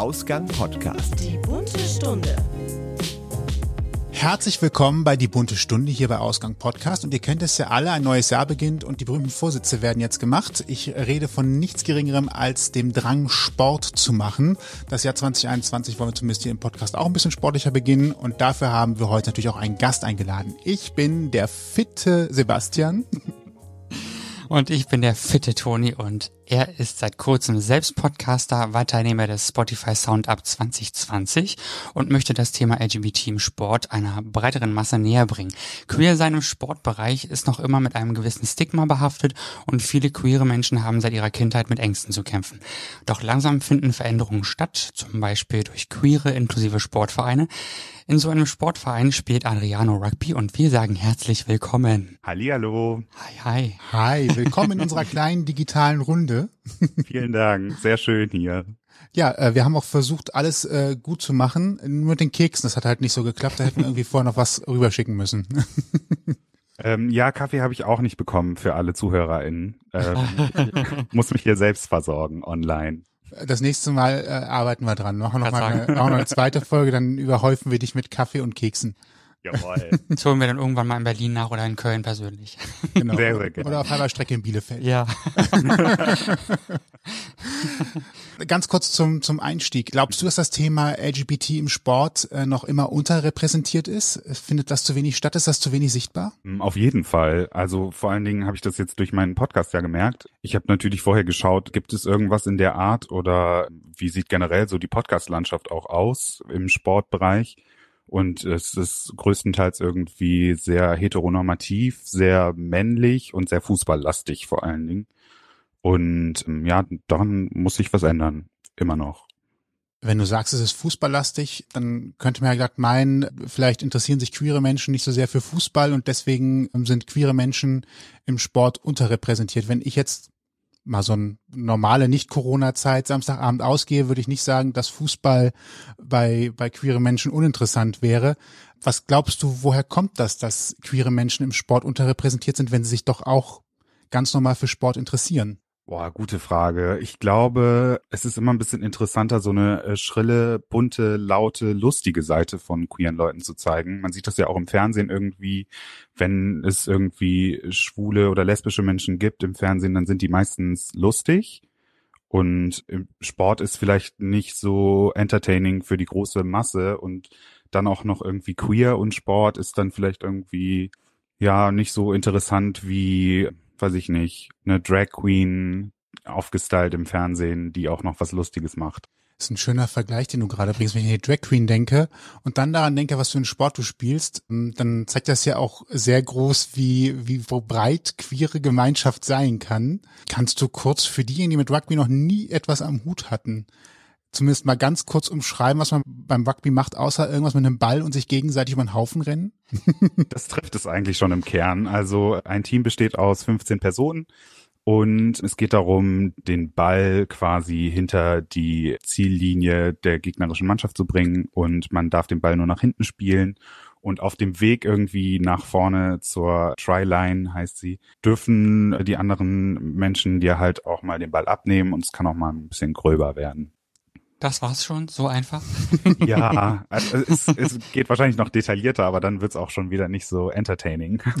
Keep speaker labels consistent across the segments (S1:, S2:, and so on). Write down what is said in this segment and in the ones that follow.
S1: Ausgang Podcast.
S2: Die bunte Stunde.
S3: Herzlich willkommen bei Die Bunte Stunde hier bei Ausgang Podcast. Und ihr kennt es ja alle, ein neues Jahr beginnt und die berühmten Vorsitze werden jetzt gemacht. Ich rede von nichts Geringerem als dem Drang, Sport zu machen. Das Jahr 2021 wollen wir zumindest hier im Podcast auch ein bisschen sportlicher beginnen. Und dafür haben wir heute natürlich auch einen Gast eingeladen. Ich bin der fitte Sebastian.
S4: Und ich bin der fitte Toni und er ist seit kurzem selbst Podcaster, war Teilnehmer des Spotify Sound Up 2020 und möchte das Thema LGBT im Sport einer breiteren Masse näher bringen. Queer sein im Sportbereich ist noch immer mit einem gewissen Stigma behaftet und viele queere Menschen haben seit ihrer Kindheit mit Ängsten zu kämpfen. Doch langsam finden Veränderungen statt, zum Beispiel durch queere inklusive Sportvereine. In so einem Sportverein spielt Adriano Rugby und wir sagen herzlich willkommen.
S5: Hallihallo.
S4: Hi, hi.
S3: Hi, willkommen in unserer kleinen digitalen Runde.
S5: Vielen Dank, sehr schön hier.
S3: Ja, äh, wir haben auch versucht, alles äh, gut zu machen. Nur mit den Keksen, das hat halt nicht so geklappt. Da hätten wir irgendwie vorher noch was rüberschicken müssen.
S5: Ähm, ja, Kaffee habe ich auch nicht bekommen für alle ZuhörerInnen. Ähm, ich muss mich hier selbst versorgen online.
S3: Das nächste Mal äh, arbeiten wir dran. Machen wir noch mal eine, noch eine zweite Folge, dann überhäufen wir dich mit Kaffee und Keksen.
S5: Jawohl.
S4: Das holen wir dann irgendwann mal in Berlin nach oder in Köln persönlich.
S3: Genau.
S5: Sehr, sehr gerne.
S3: Oder auf halber Strecke in Bielefeld.
S4: Ja.
S3: Ganz kurz zum, zum Einstieg. Glaubst du, dass das Thema LGBT im Sport äh, noch immer unterrepräsentiert ist? Findet das zu wenig statt? Ist das zu wenig sichtbar?
S5: Mm, Auf jeden Fall. Also vor allen Dingen habe ich das jetzt durch meinen Podcast ja gemerkt. Ich habe natürlich vorher geschaut, gibt es irgendwas in der Art oder wie sieht generell so die Podcast-Landschaft auch aus im Sportbereich? Und es ist größtenteils irgendwie sehr heteronormativ, sehr männlich und sehr fußballlastig vor allen Dingen. Und ähm, ja, daran muss sich was ändern. Immer noch.
S3: Wenn du sagst, es ist fußballlastig, dann könnte man ja gerade meinen, vielleicht interessieren sich queere Menschen nicht so sehr für Fußball und deswegen ähm, sind queere Menschen im Sport unterrepräsentiert. Wenn ich jetzt mal so eine normale Nicht-Corona-Zeit Samstagabend ausgehe, würde ich nicht sagen, dass Fußball bei, bei queere Menschen uninteressant wäre. Was glaubst du, woher kommt das, dass queere Menschen im Sport unterrepräsentiert sind, wenn sie sich doch auch ganz normal für Sport interessieren?
S5: Boah, gute Frage. Ich glaube, es ist immer ein bisschen interessanter, so eine äh, schrille, bunte, laute, lustige Seite von queeren Leuten zu zeigen. Man sieht das ja auch im Fernsehen irgendwie, wenn es irgendwie schwule oder lesbische Menschen gibt im Fernsehen, dann sind die meistens lustig. Und Sport ist vielleicht nicht so entertaining für die große Masse und dann auch noch irgendwie queer und Sport ist dann vielleicht irgendwie ja nicht so interessant wie weiß ich nicht, eine Drag Queen aufgestylt im Fernsehen, die auch noch was Lustiges macht.
S3: Das ist ein schöner Vergleich, den du gerade bringst, wenn ich an die Drag Queen denke und dann daran denke, was für einen Sport du spielst, ähm, dann zeigt das ja auch sehr groß, wie, wie breit queere Gemeinschaft sein kann. Kannst du kurz für diejenigen, die mit Rugby noch nie etwas am Hut hatten, zumindest mal ganz kurz umschreiben, was man beim Rugby macht, außer irgendwas mit einem Ball und sich gegenseitig über den Haufen rennen?
S5: Das trifft es eigentlich schon im Kern. Also ein Team besteht aus 15 Personen und es geht darum, den Ball quasi hinter die Ziellinie der gegnerischen Mannschaft zu bringen und man darf den Ball nur nach hinten spielen. Und auf dem Weg irgendwie nach vorne zur Try-Line heißt sie, dürfen die anderen Menschen dir halt auch mal den Ball abnehmen und es kann auch mal ein bisschen gröber werden.
S4: Das war's schon, so einfach.
S5: Ja, also es, es geht wahrscheinlich noch detaillierter, aber dann wird's auch schon wieder nicht so entertaining.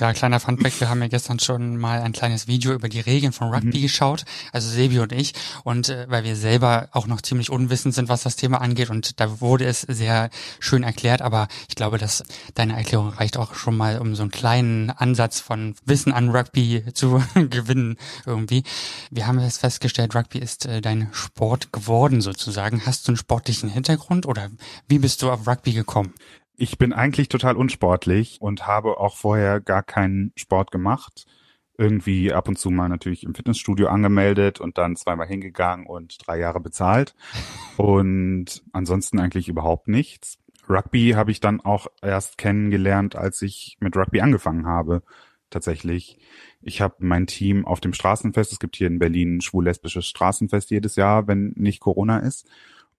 S4: Ja, kleiner Funfact, wir haben ja gestern schon mal ein kleines Video über die Regeln von
S5: Mhm.
S4: Rugby geschaut, also Sebi und ich, und äh, weil wir selber auch noch ziemlich unwissend sind, was das Thema angeht, und da wurde es sehr schön erklärt, aber ich glaube, dass deine Erklärung reicht auch schon mal, um so einen kleinen Ansatz von Wissen an Rugby zu gewinnen irgendwie. Wir haben jetzt festgestellt, Rugby ist äh, dein Sport geworden sozusagen. Hast du einen sportlichen Hintergrund oder wie bist du auf Rugby gekommen?
S5: Ich bin eigentlich total unsportlich und habe auch vorher gar keinen Sport gemacht. Irgendwie ab und zu mal natürlich im Fitnessstudio angemeldet und dann zweimal hingegangen und drei Jahre bezahlt. Und ansonsten eigentlich überhaupt nichts. Rugby habe ich dann auch erst kennengelernt, als ich mit Rugby angefangen habe. Tatsächlich. Ich habe mein Team auf dem Straßenfest. Es gibt hier in Berlin ein schwul-lesbisches Straßenfest jedes Jahr, wenn nicht Corona ist.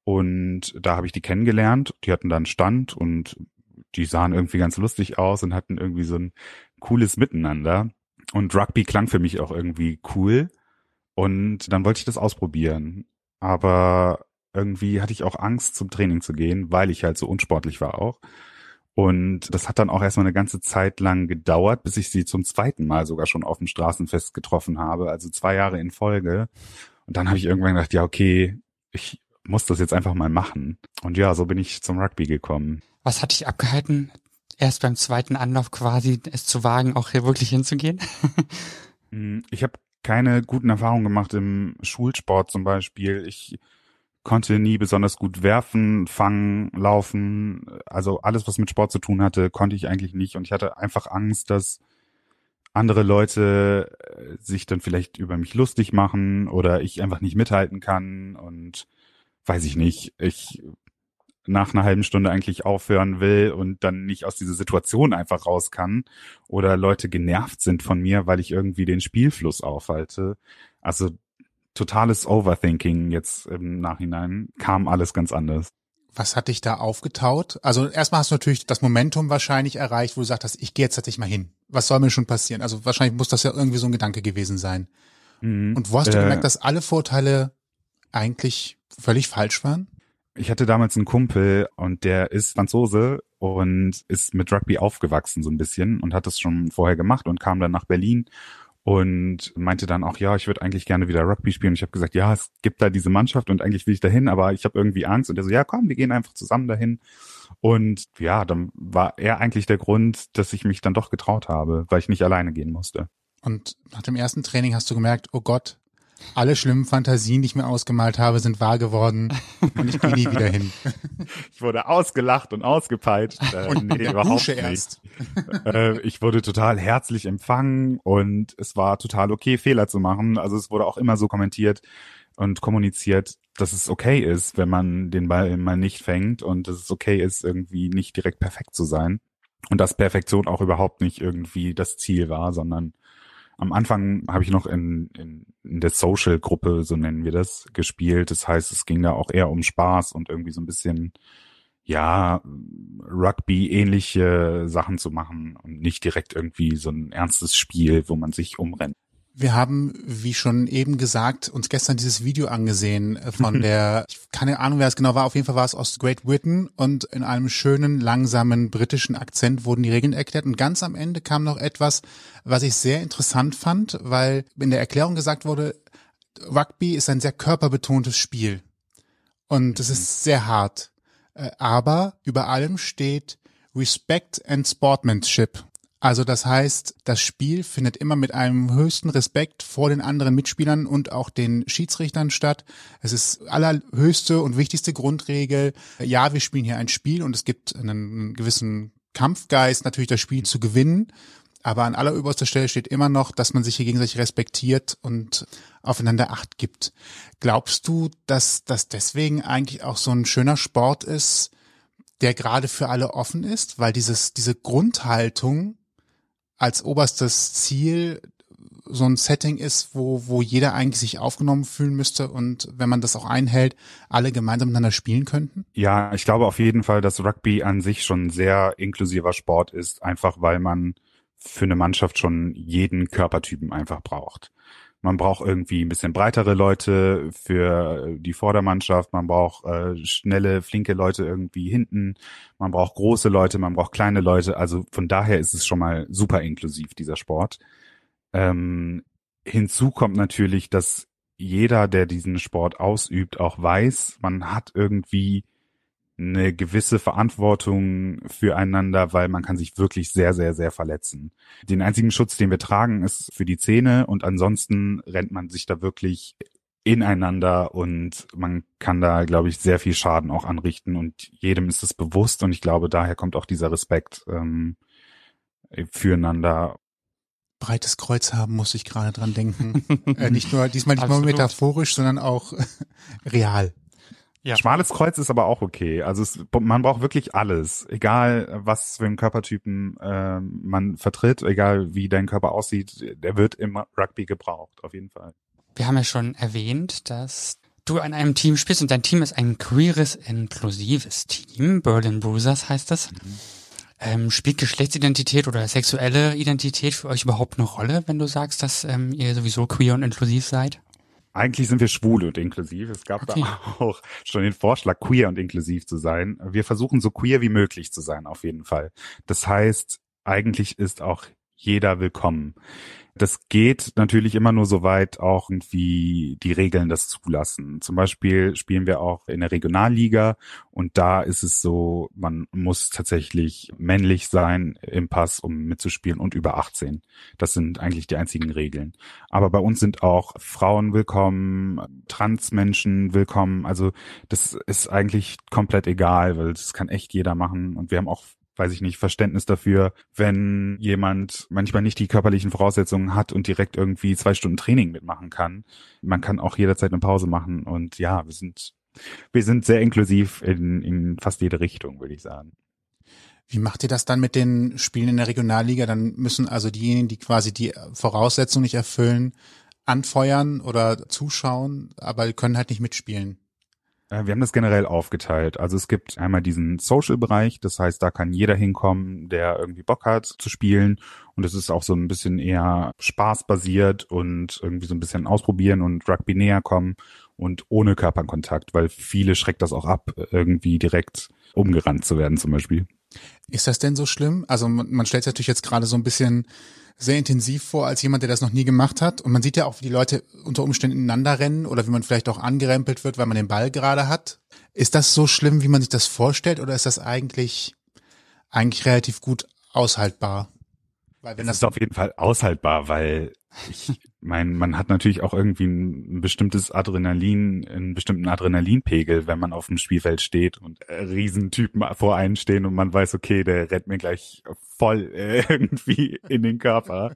S5: Und da habe ich die kennengelernt. Die hatten dann Stand und die sahen irgendwie ganz lustig aus und hatten irgendwie so ein cooles Miteinander. Und Rugby klang für mich auch irgendwie cool. Und dann wollte ich das ausprobieren. Aber irgendwie hatte ich auch Angst zum Training zu gehen, weil ich halt so unsportlich war auch. Und das hat dann auch erstmal eine ganze Zeit lang gedauert, bis ich sie zum zweiten Mal sogar schon auf dem Straßenfest getroffen habe, also zwei Jahre in Folge. Und dann habe ich irgendwann gedacht, ja, okay, ich muss das jetzt einfach mal machen. Und ja, so bin ich zum Rugby gekommen.
S4: Was hat dich abgehalten, erst beim zweiten Anlauf quasi es zu wagen, auch hier wirklich hinzugehen?
S5: Hm, ich habe keine guten Erfahrungen gemacht im Schulsport zum Beispiel. Ich konnte nie besonders gut werfen, fangen, laufen. Also alles, was mit Sport zu tun hatte, konnte ich eigentlich nicht. Und ich hatte einfach Angst, dass andere Leute äh, sich dann vielleicht über mich lustig machen oder ich einfach nicht mithalten kann und weiß ich nicht, ich nach einer halben Stunde eigentlich aufhören will und dann nicht aus dieser Situation einfach raus kann oder Leute genervt sind von mir, weil ich irgendwie den Spielfluss aufhalte. Also totales Overthinking jetzt im Nachhinein kam alles ganz anders.
S3: Was hat dich da aufgetaut? Also erstmal hast du natürlich das Momentum wahrscheinlich erreicht, wo du sagst hast, ich gehe jetzt tatsächlich mal hin. Was soll mir schon passieren? Also wahrscheinlich muss das ja irgendwie so ein Gedanke gewesen sein. Mhm. Und wo hast du äh, gemerkt, dass alle Vorteile eigentlich völlig falsch waren?
S5: Ich hatte damals einen Kumpel und der ist Franzose und ist mit Rugby aufgewachsen so ein bisschen und hat das schon vorher gemacht und kam dann nach Berlin und meinte dann auch, ja, ich würde eigentlich gerne wieder Rugby spielen. Ich habe gesagt, ja, es gibt da diese Mannschaft und eigentlich will ich dahin, aber ich habe irgendwie Angst. Und er so, ja, komm, wir gehen einfach zusammen dahin. Und ja, dann war er eigentlich der Grund, dass ich mich dann doch getraut habe, weil ich nicht alleine gehen musste.
S3: Und nach dem ersten Training hast du gemerkt, oh Gott, alle schlimmen Fantasien, die ich mir ausgemalt habe, sind wahr geworden und ich gehe nie wieder hin.
S5: Ich wurde ausgelacht und ausgepeitscht. Äh, und nee, überhaupt nicht. Erst. Äh, ich wurde total herzlich empfangen und es war total okay, Fehler zu machen. Also es wurde auch immer so kommentiert und kommuniziert, dass es okay ist, wenn man den Ball mal nicht fängt und dass es okay ist, irgendwie nicht direkt perfekt zu sein. Und dass Perfektion auch überhaupt nicht irgendwie das Ziel war, sondern am Anfang habe ich noch in, in, in der Social-Gruppe, so nennen wir das, gespielt. Das heißt, es ging da auch eher um Spaß und irgendwie so ein bisschen, ja, Rugby-ähnliche Sachen zu machen und nicht direkt irgendwie so ein ernstes Spiel, wo man sich umrennt.
S3: Wir haben, wie schon eben gesagt, uns gestern dieses Video angesehen äh, von der, ich keine Ahnung, wer es genau war, auf jeden Fall war es aus Great Britain und in einem schönen, langsamen britischen Akzent wurden die Regeln erklärt und ganz am Ende kam noch etwas, was ich sehr interessant fand, weil in der Erklärung gesagt wurde, Rugby ist ein sehr körperbetontes Spiel und es ist sehr hart, äh, aber über allem steht Respect and Sportsmanship. Also das heißt, das Spiel findet immer mit einem höchsten Respekt vor den anderen Mitspielern und auch den Schiedsrichtern statt. Es ist allerhöchste und wichtigste Grundregel. Ja, wir spielen hier ein Spiel und es gibt einen gewissen Kampfgeist, natürlich das Spiel zu gewinnen. Aber an alleroberster Stelle steht immer noch, dass man sich hier gegenseitig respektiert und aufeinander Acht gibt. Glaubst du, dass das deswegen eigentlich auch so ein schöner Sport ist, der gerade für alle offen ist, weil dieses, diese Grundhaltung als oberstes Ziel so ein Setting ist, wo, wo jeder eigentlich sich aufgenommen fühlen müsste und wenn man das auch einhält, alle gemeinsam miteinander spielen könnten?
S5: Ja, ich glaube auf jeden Fall, dass Rugby an sich schon sehr inklusiver Sport ist, einfach weil man für eine Mannschaft schon jeden Körpertypen einfach braucht. Man braucht irgendwie ein bisschen breitere Leute für die Vordermannschaft. Man braucht äh, schnelle, flinke Leute irgendwie hinten. Man braucht große Leute, man braucht kleine Leute. Also von daher ist es schon mal super inklusiv, dieser Sport. Ähm, hinzu kommt natürlich, dass jeder, der diesen Sport ausübt, auch weiß, man hat irgendwie eine gewisse Verantwortung füreinander, weil man kann sich wirklich sehr, sehr, sehr verletzen. Den einzigen Schutz, den wir tragen, ist für die Zähne und ansonsten rennt man sich da wirklich ineinander und man kann da, glaube ich, sehr viel Schaden auch anrichten und jedem ist es bewusst und ich glaube, daher kommt auch dieser Respekt ähm, füreinander.
S3: Breites Kreuz haben, muss ich gerade dran denken. äh, nicht nur, diesmal nicht nur metaphorisch, sondern auch real.
S5: Ja. Schmales Kreuz ist aber auch okay. Also es, man braucht wirklich alles, egal was für einen Körpertypen äh, man vertritt, egal wie dein Körper aussieht, der wird im Rugby gebraucht, auf jeden Fall.
S4: Wir haben ja schon erwähnt, dass du an einem Team spielst und dein Team ist ein queeres, inklusives Team. Berlin Bruisers heißt das. Mhm. Ähm, spielt Geschlechtsidentität oder sexuelle Identität für euch überhaupt eine Rolle, wenn du sagst, dass ähm, ihr sowieso queer und inklusiv seid?
S5: Eigentlich sind wir schwul und inklusiv. Es gab okay. da auch schon den Vorschlag, queer und inklusiv zu sein. Wir versuchen so queer wie möglich zu sein, auf jeden Fall. Das heißt, eigentlich ist auch jeder willkommen. Das geht natürlich immer nur so weit, auch irgendwie die Regeln das zulassen. Zum Beispiel spielen wir auch in der Regionalliga und da ist es so, man muss tatsächlich männlich sein im Pass, um mitzuspielen und über 18. Das sind eigentlich die einzigen Regeln. Aber bei uns sind auch Frauen willkommen, Transmenschen willkommen. Also das ist eigentlich komplett egal, weil das kann echt jeder machen und wir haben auch weiß ich nicht, Verständnis dafür, wenn jemand manchmal nicht die körperlichen Voraussetzungen hat und direkt irgendwie zwei Stunden Training mitmachen kann. Man kann auch jederzeit eine Pause machen und ja, wir sind, wir sind sehr inklusiv in, in fast jede Richtung, würde ich sagen.
S3: Wie macht ihr das dann mit den Spielen in der Regionalliga? Dann müssen also diejenigen, die quasi die Voraussetzungen nicht erfüllen, anfeuern oder zuschauen, aber können halt nicht mitspielen.
S5: Äh, wir haben das generell aufgeteilt. Also es gibt einmal diesen Social-Bereich, das heißt, da kann jeder hinkommen, der irgendwie Bock hat zu spielen. Und es ist auch so ein bisschen eher spaßbasiert und irgendwie so ein bisschen ausprobieren und Rugby näher kommen und ohne Körperkontakt, weil viele schreckt das auch ab, irgendwie direkt umgerannt zu werden zum Beispiel.
S3: Ist das denn so schlimm? Also man, man stellt sich natürlich jetzt gerade so ein bisschen sehr intensiv vor als jemand, der das noch nie gemacht hat. Und man sieht ja auch, wie die Leute unter Umständen ineinander rennen oder wie man vielleicht auch angerempelt wird, weil man den Ball gerade hat. Ist das so schlimm, wie man sich das vorstellt, oder ist das eigentlich, eigentlich relativ gut aushaltbar?
S5: Weil wenn das, das ist auf jeden Fall aushaltbar, weil ich meine, man hat natürlich auch irgendwie ein, bestimmtes Adrenalin, einen bestimmten Adrenalinpegel, wenn man auf dem Spielfeld steht und äh, Riesentypen vor einen stehen und man weiß, okay, der rennt mir gleich voll äh, irgendwie in den Körper.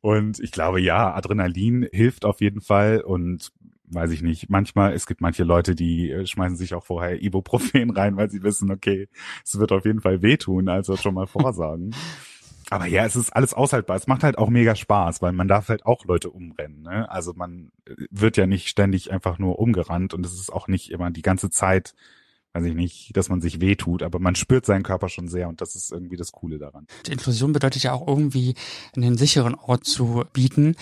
S5: Und ich glaube, ja, Adrenalin hilft auf jeden Fall und weiß ich nicht. Manchmal, es gibt manche Leute, die äh, schmeißen sich auch vorher Ibuprofen rein, weil sie wissen, okay, es wird auf jeden Fall wehtun, also schon mal vorsagen. Aber ja, es ist alles aushaltbar. Es macht halt auch mega Spaß, weil man darf halt auch Leute umrennen. Ne? Also man äh, wird ja nicht ständig einfach nur umgerannt und es ist auch nicht immer die ganze Zeit, weiß ich nicht, dass man sich wehtut, aber man spürt seinen Körper schon sehr und das ist irgendwie das Coole daran.
S4: Die Inklusion bedeutet ja auch irgendwie einen sicheren Ort zu bieten,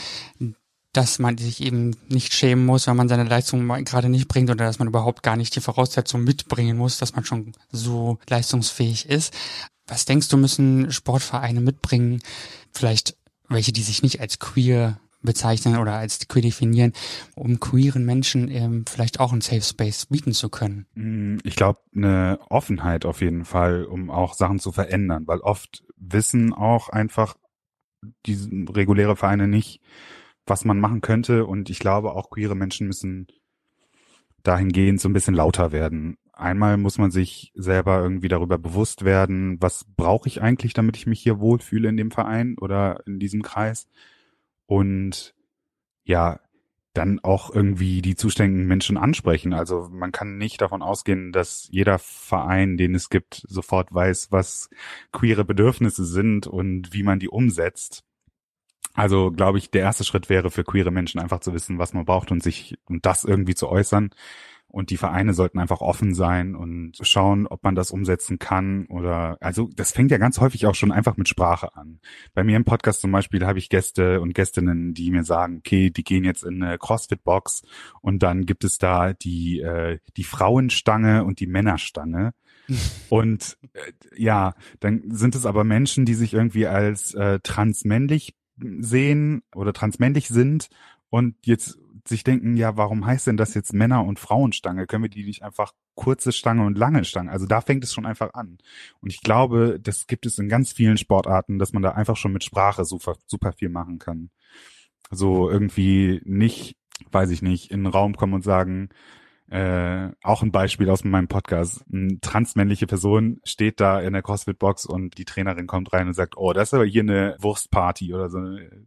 S4: dass man sich eben nicht schämen muss, wenn man seine Leistung gerade nicht bringt oder dass man überhaupt gar nicht die Voraussetzungen mitbringen muss, dass man schon so leistungsfähig ist. Was denkst du, müssen Sportvereine mitbringen? Vielleicht welche, die sich nicht als queer bezeichnen oder als queer definieren, um queeren Menschen ähm, vielleicht auch einen Safe Space bieten zu können?
S5: Mm, ich glaube, eine Offenheit auf jeden Fall, um auch Sachen zu verändern, weil oft wissen auch einfach diese reguläre Vereine nicht, was man machen könnte und ich glaube auch queere Menschen müssen dahingehend so ein bisschen lauter werden einmal muss man sich selber irgendwie darüber bewusst werden, was brauche ich eigentlich, damit ich mich hier wohlfühle in dem Verein oder in diesem Kreis. Und ja, dann auch irgendwie die zuständigen Menschen ansprechen. Also man kann nicht davon ausgehen, dass jeder Verein, den es gibt, sofort weiß, was queere Bedürfnisse sind und wie man die umsetzt. Also glaube ich, der erste Schritt wäre für queere Menschen einfach zu wissen, was man braucht und sich und das irgendwie zu äußern. Und die Vereine sollten einfach offen sein und schauen, ob man das umsetzen kann oder, also das fängt ja ganz häufig auch schon einfach mit Sprache an. Bei mir im Podcast zum Beispiel habe ich Gäste und Gästinnen, die mir sagen, okay, die gehen jetzt in eine CrossFit-Box und dann gibt es da die, äh, die Frauenstange und die Männerstange. und äh, ja, dann sind es aber Menschen, die sich irgendwie als äh, transmännlich sehen oder transmännlich sind und jetzt sich denken, ja, warum heißt denn das jetzt Männer- und Frauenstange? Können wir die nicht einfach kurze Stange und lange Stange? Also da fängt es schon einfach an. Und ich glaube, das gibt es in ganz vielen Sportarten, dass man da einfach schon mit Sprache super, super viel machen kann. So irgendwie nicht, weiß ich nicht, in den Raum kommen und sagen, äh, auch ein Beispiel aus meinem Podcast. Eine transmännliche Person steht da in der CrossFit-Box und die Trainerin kommt rein und sagt, oh, das ist aber hier eine Wurstparty oder so,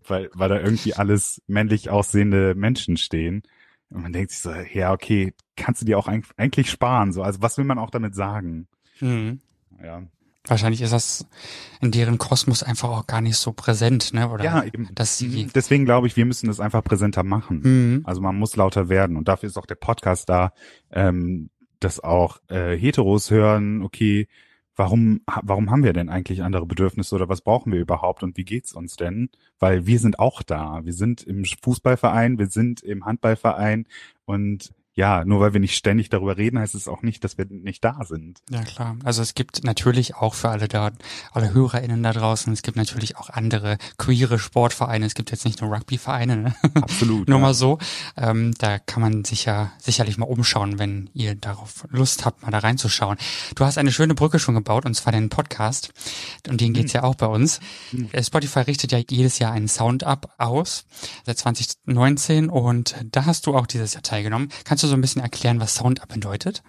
S5: weil, weil da irgendwie alles männlich aussehende Menschen stehen. Und man denkt sich so, ja, okay, kannst du dir auch eigentlich sparen, so. Also was will man auch damit sagen? Mhm.
S4: Ja. Wahrscheinlich ist das in deren Kosmos einfach auch gar nicht so präsent, ne? Oder
S5: ja, eben. Dass sie mhm. Deswegen glaube ich, wir müssen das einfach präsenter machen. Mhm. Also man muss lauter werden und dafür ist auch der Podcast da, ähm, dass auch äh, Heteros hören, okay, warum, warum haben wir denn eigentlich andere Bedürfnisse oder was brauchen wir überhaupt und wie geht's uns denn? Weil wir sind auch da. Wir sind im Fußballverein, wir sind im Handballverein und ja, nur weil wir nicht ständig darüber reden, heißt es auch nicht, dass wir nicht da sind.
S4: Ja, klar. Also es gibt natürlich auch für alle da, alle HörerInnen da draußen, es gibt natürlich auch andere queere Sportvereine. Es gibt jetzt nicht nur Rugbyvereine, ne?
S5: Absolut.
S4: nur
S5: ja.
S4: mal so. Ähm, da kann man sich ja sicherlich mal umschauen, wenn ihr darauf Lust habt, mal da reinzuschauen. Du hast eine schöne Brücke schon gebaut, und zwar den Podcast. Und den geht's hm. ja auch bei uns. Hm. Spotify richtet ja jedes Jahr einen Sound-Up aus, seit 2019. Und da hast du auch dieses Jahr teilgenommen. Kannst du so ein bisschen erklären, was SoundUp bedeutet?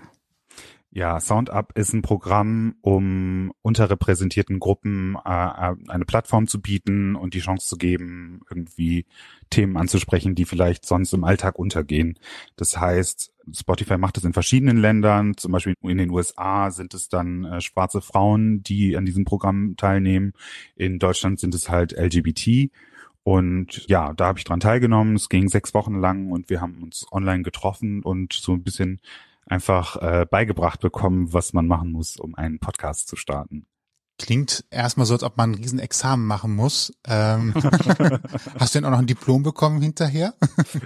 S5: Ja, SoundUp ist ein Programm, um unterrepräsentierten Gruppen äh, äh, eine Plattform zu bieten und die Chance zu geben, irgendwie Themen anzusprechen, die vielleicht sonst im Alltag untergehen. Das heißt, Spotify macht es in verschiedenen Ländern, zum Beispiel in den USA sind es dann äh, schwarze Frauen, die an diesem Programm teilnehmen. In Deutschland sind es halt LGBT. Und ja, da habe ich dran teilgenommen. Es ging sechs Wochen lang und wir haben uns online getroffen und so ein bisschen einfach äh, beigebracht bekommen, was man machen muss, um einen Podcast zu starten.
S3: Klingt erstmal so, als ob man ein Riesenexamen machen muss. Ähm, hast du denn auch noch ein Diplom bekommen hinterher?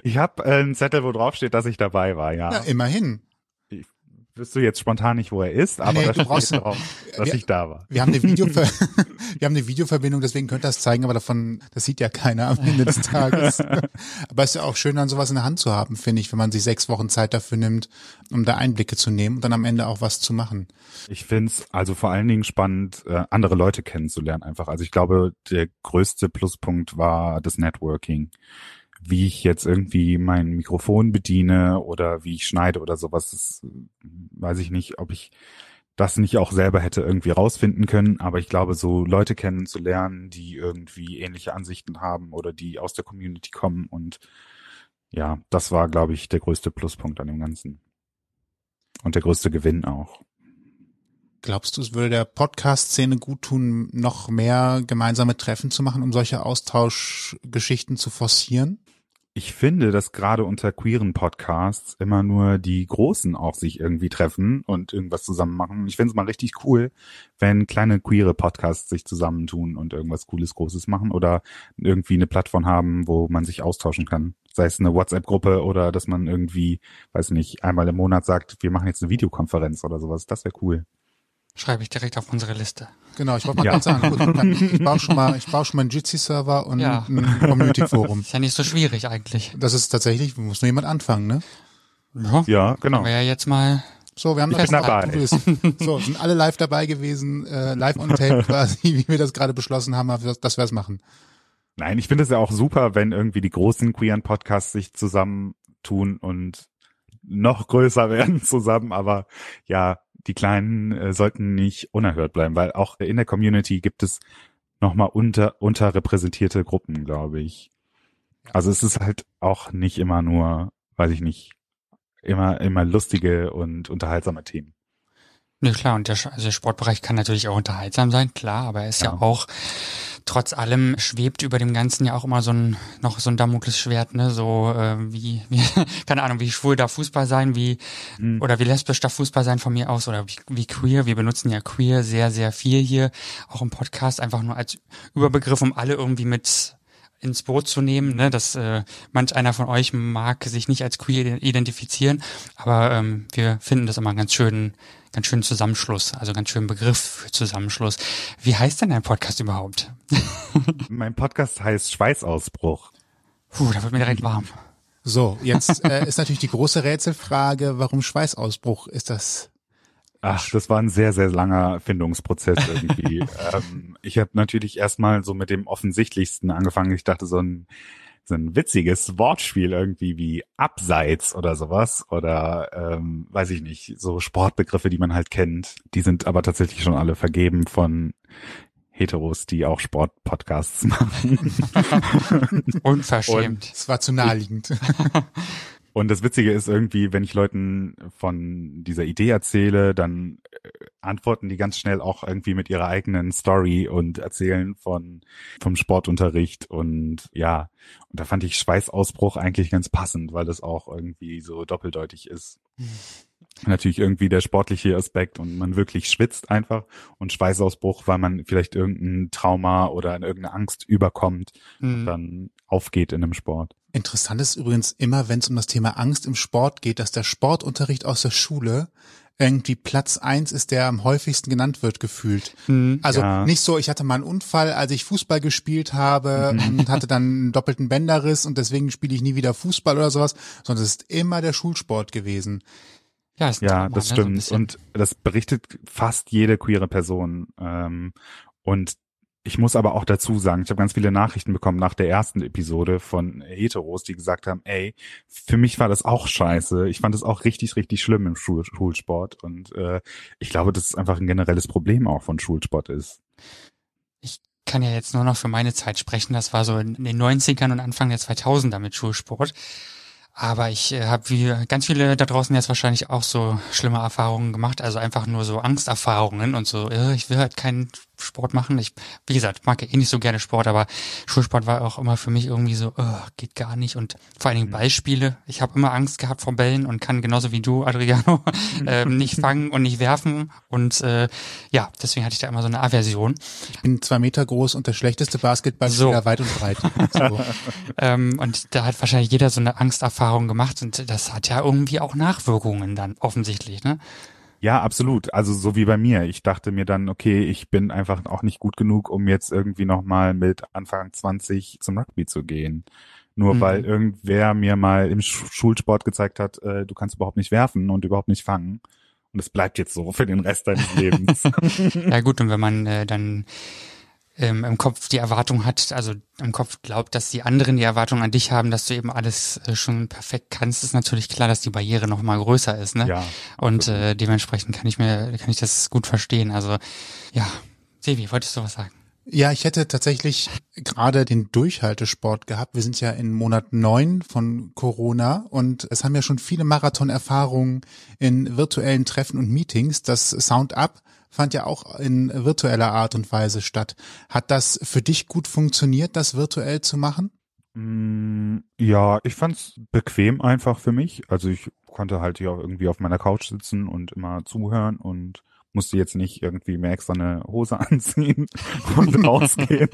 S5: ich habe äh, einen Zettel, wo drauf steht, dass ich dabei war, ja. Ja,
S3: immerhin
S5: wüsste jetzt spontan nicht, wo er ist, aber nee, da steht drauf, dass wir, ich da war.
S3: Wir haben eine Videover wir haben eine Videoverbindung, deswegen könnt ihr das zeigen, aber davon, das sieht ja keiner am Ende des Tages. aber es ist ja auch schön, dann sowas in der Hand zu haben, finde ich, wenn man sich sechs Wochen Zeit dafür nimmt, um da Einblicke zu nehmen und dann am Ende auch was zu machen.
S5: Ich finde es also vor allen Dingen spannend, äh, andere Leute kennenzulernen einfach. Also ich glaube, der größte Pluspunkt war das Networking wie ich jetzt irgendwie mein Mikrofon bediene oder wie ich schneide oder sowas, das weiß ich nicht, ob ich das nicht auch selber hätte irgendwie rausfinden können, aber ich glaube, so Leute kennenzulernen, die irgendwie ähnliche Ansichten haben oder die aus der Community kommen und ja, das war, glaube ich, der größte Pluspunkt an dem Ganzen. Und der größte Gewinn auch.
S3: Glaubst du, es würde der Podcast-Szene gut tun, noch mehr gemeinsame Treffen zu machen, um solche Austauschgeschichten zu forcieren?
S5: Ich finde, dass gerade unter queeren Podcasts immer nur die Großen auch sich irgendwie treffen und irgendwas zusammen machen. Ich finde es mal richtig cool, wenn kleine queere Podcasts sich zusammentun und irgendwas Cooles, Großes machen oder irgendwie eine Plattform haben, wo man sich austauschen kann. Sei es eine WhatsApp-Gruppe oder dass man irgendwie, weiß nicht, einmal im Monat sagt, wir machen jetzt eine Videokonferenz oder sowas. Das wäre cool.
S4: Schreibe ich direkt auf unsere Liste.
S3: Genau, ich wollte mal ja. ganz sagen, gut, ich baue schon mal, ich baue schon mal einen Jitsi-Server und ja. ein Community-Forum.
S4: Ist ja nicht so schwierig eigentlich.
S3: Das ist tatsächlich, muss nur jemand anfangen, ne?
S5: Ja, ja genau.
S4: Wir ja jetzt mal
S3: so, wir haben
S5: ich bin dabei.
S3: So, sind alle live dabei gewesen, äh, live on tape quasi, wie wir das gerade beschlossen haben, dass wir es machen.
S5: Nein, ich finde es ja auch super, wenn irgendwie die großen queeren Podcasts sich zusammentun und noch größer werden zusammen, aber ja, die Kleinen äh, sollten nicht unerhört bleiben, weil auch in der Community gibt es nochmal unter, unterrepräsentierte Gruppen, glaube ich. Also es ist halt auch nicht immer nur, weiß ich nicht, immer, immer lustige und unterhaltsame Themen.
S4: Ja klar, und der, also der Sportbereich kann natürlich auch unterhaltsam sein, klar, aber er ist ja, ja auch trotz allem schwebt über dem Ganzen ja auch immer so ein noch so ein Damoklesschwert, ne, so äh, wie, wie keine Ahnung, wie schwul darf Fußball sein, wie mhm. oder wie lesbisch darf Fußball sein von mir aus oder wie, wie queer. Wir benutzen ja queer sehr sehr viel hier, auch im Podcast einfach nur als Überbegriff, um alle irgendwie mit ins Boot zu nehmen, ne, dass äh, manch einer von euch mag sich nicht als queer identifizieren, aber ähm, wir finden das immer ganz schön ganz schönen Zusammenschluss, also ganz schönen Begriff für Zusammenschluss. Wie heißt denn dein Podcast überhaupt?
S5: mein Podcast heißt Schweißausbruch.
S4: Puh, da wird mir direkt warm.
S3: So, jetzt äh, ist natürlich die große Rätselfrage, warum Schweißausbruch? Ist das
S5: Ach, das war ein sehr, sehr langer Findungsprozess irgendwie. ähm, ich habe natürlich erstmal so mit dem Offensichtlichsten angefangen. Ich dachte, so ein so ein witziges Wortspiel irgendwie wie abseits oder sowas oder ähm, weiß ich nicht, so Sportbegriffe, die man halt kennt. Die sind aber tatsächlich schon alle vergeben von Heteros, die auch Sportpodcasts machen.
S4: Unverschämt.
S3: Es war zu naheliegend.
S5: Und das Witzige ist irgendwie, wenn ich Leuten von dieser Idee erzähle, dann äh, antworten die ganz schnell auch irgendwie mit ihrer eigenen Story und erzählen von vom Sportunterricht und ja, und da fand ich Schweißausbruch eigentlich ganz passend, weil das auch irgendwie so doppeldeutig ist. natürlich irgendwie der sportliche Aspekt und man wirklich schwitzt einfach und Schweißausbruch, weil man vielleicht irgendein Trauma oder in irgendeine Angst überkommt
S4: Mhm.
S5: und dann aufgeht in einem Sport.
S3: Interessant ist übrigens immer, wenn es um das Thema Angst im Sport geht, dass der Sportunterricht aus der Schule irgendwie Platz eins ist, der am häufigsten genannt wird, gefühlt.
S4: Mhm.
S3: Also
S5: Ja.
S3: nicht so, ich hatte mal einen Unfall, als ich Fußball gespielt habe und hatte dann einen doppelten Bänderriss und deswegen spiele ich nie wieder Fußball oder sowas, sondern es ist immer der Schulsport gewesen.
S4: Ja, ist ein
S5: Ja, das
S4: ne, so ein
S5: stimmt.
S4: bisschen.
S5: und das berichtet fast jede queere Person. Ähm, und ich muss aber auch dazu sagen, ich habe ganz viele Nachrichten bekommen nach der ersten Episode von Heteros, die gesagt haben, ey, für mich war das auch scheiße. Ich fand es auch richtig, richtig schlimm im Schul Schulsport. Und äh, ich glaube, dass es einfach ein generelles Problem auch von Schulsport ist.
S4: kann ja jetzt nur noch für meine Zeit sprechen. Das war so in den 90ern und Anfang der 2000er mit Schulsport. Aber ich äh, habe wie ganz viele da draußen jetzt wahrscheinlich auch so schlimme Erfahrungen gemacht, also einfach nur so Angsterfahrungen und so, äh, ich will halt keinen Sport machen. Ich, wie gesagt, mag ja eh nicht so gerne Sport, aber Schulsport war auch immer für mich irgendwie so, äh, geht gar nicht. Und vor allen Dingen Ballspiele. Ich habe immer Angst gehabt vor Bällen und kann genauso wie du, Adriano, äh, nicht fangen und nicht werfen. Und äh, ja, deswegen hatte ich da immer so eine Aversion.
S3: Ich bin zwei Meter groß und der schlechteste Basketballspieler
S4: So.
S3: weit und breit. So.
S4: Ähm, und da hat wahrscheinlich jeder so eine Angsterfahrung gemacht und das hat ja irgendwie auch Nachwirkungen dann offensichtlich, ne?
S5: Ja, absolut. Also so wie bei mir. Ich dachte mir dann, okay, ich bin einfach auch nicht gut genug, um jetzt irgendwie nochmal mit Anfang 20 zum Rugby zu gehen. Nur
S4: Mhm.
S5: weil irgendwer mir mal im Sch Schulsport gezeigt hat, äh, du kannst überhaupt nicht werfen und überhaupt nicht fangen. Und es bleibt jetzt so für den Rest deines Lebens.
S4: Ja gut, und wenn man äh, dann ähm, im Kopf die Erwartung hat, also im Kopf glaubt, dass die anderen die Erwartung an dich haben, dass du eben alles äh, schon perfekt kannst, ist natürlich klar, dass die Barriere noch mal größer ist, ne?
S5: ja.
S4: Und äh, dementsprechend kann ich mir, kann ich das gut verstehen. Also ja, Sevi, wolltest du was sagen?
S3: Ja, ich hätte tatsächlich gerade den Durchhaltesport gehabt. Wir sind ja in Monat neun von Corona und es haben ja schon viele Marathon-Erfahrungen in virtuellen Treffen und Meetings. Das Sound Up fand ja auch in virtueller Art und Weise statt. Hat das für dich gut funktioniert, das virtuell zu machen?
S5: Mm, Ja, ich fand's bequem einfach für mich. Also ich konnte halt hier irgendwie auf meiner Couch sitzen und immer zuhören und musste jetzt nicht irgendwie mir extra eine Hose anziehen und rausgehen.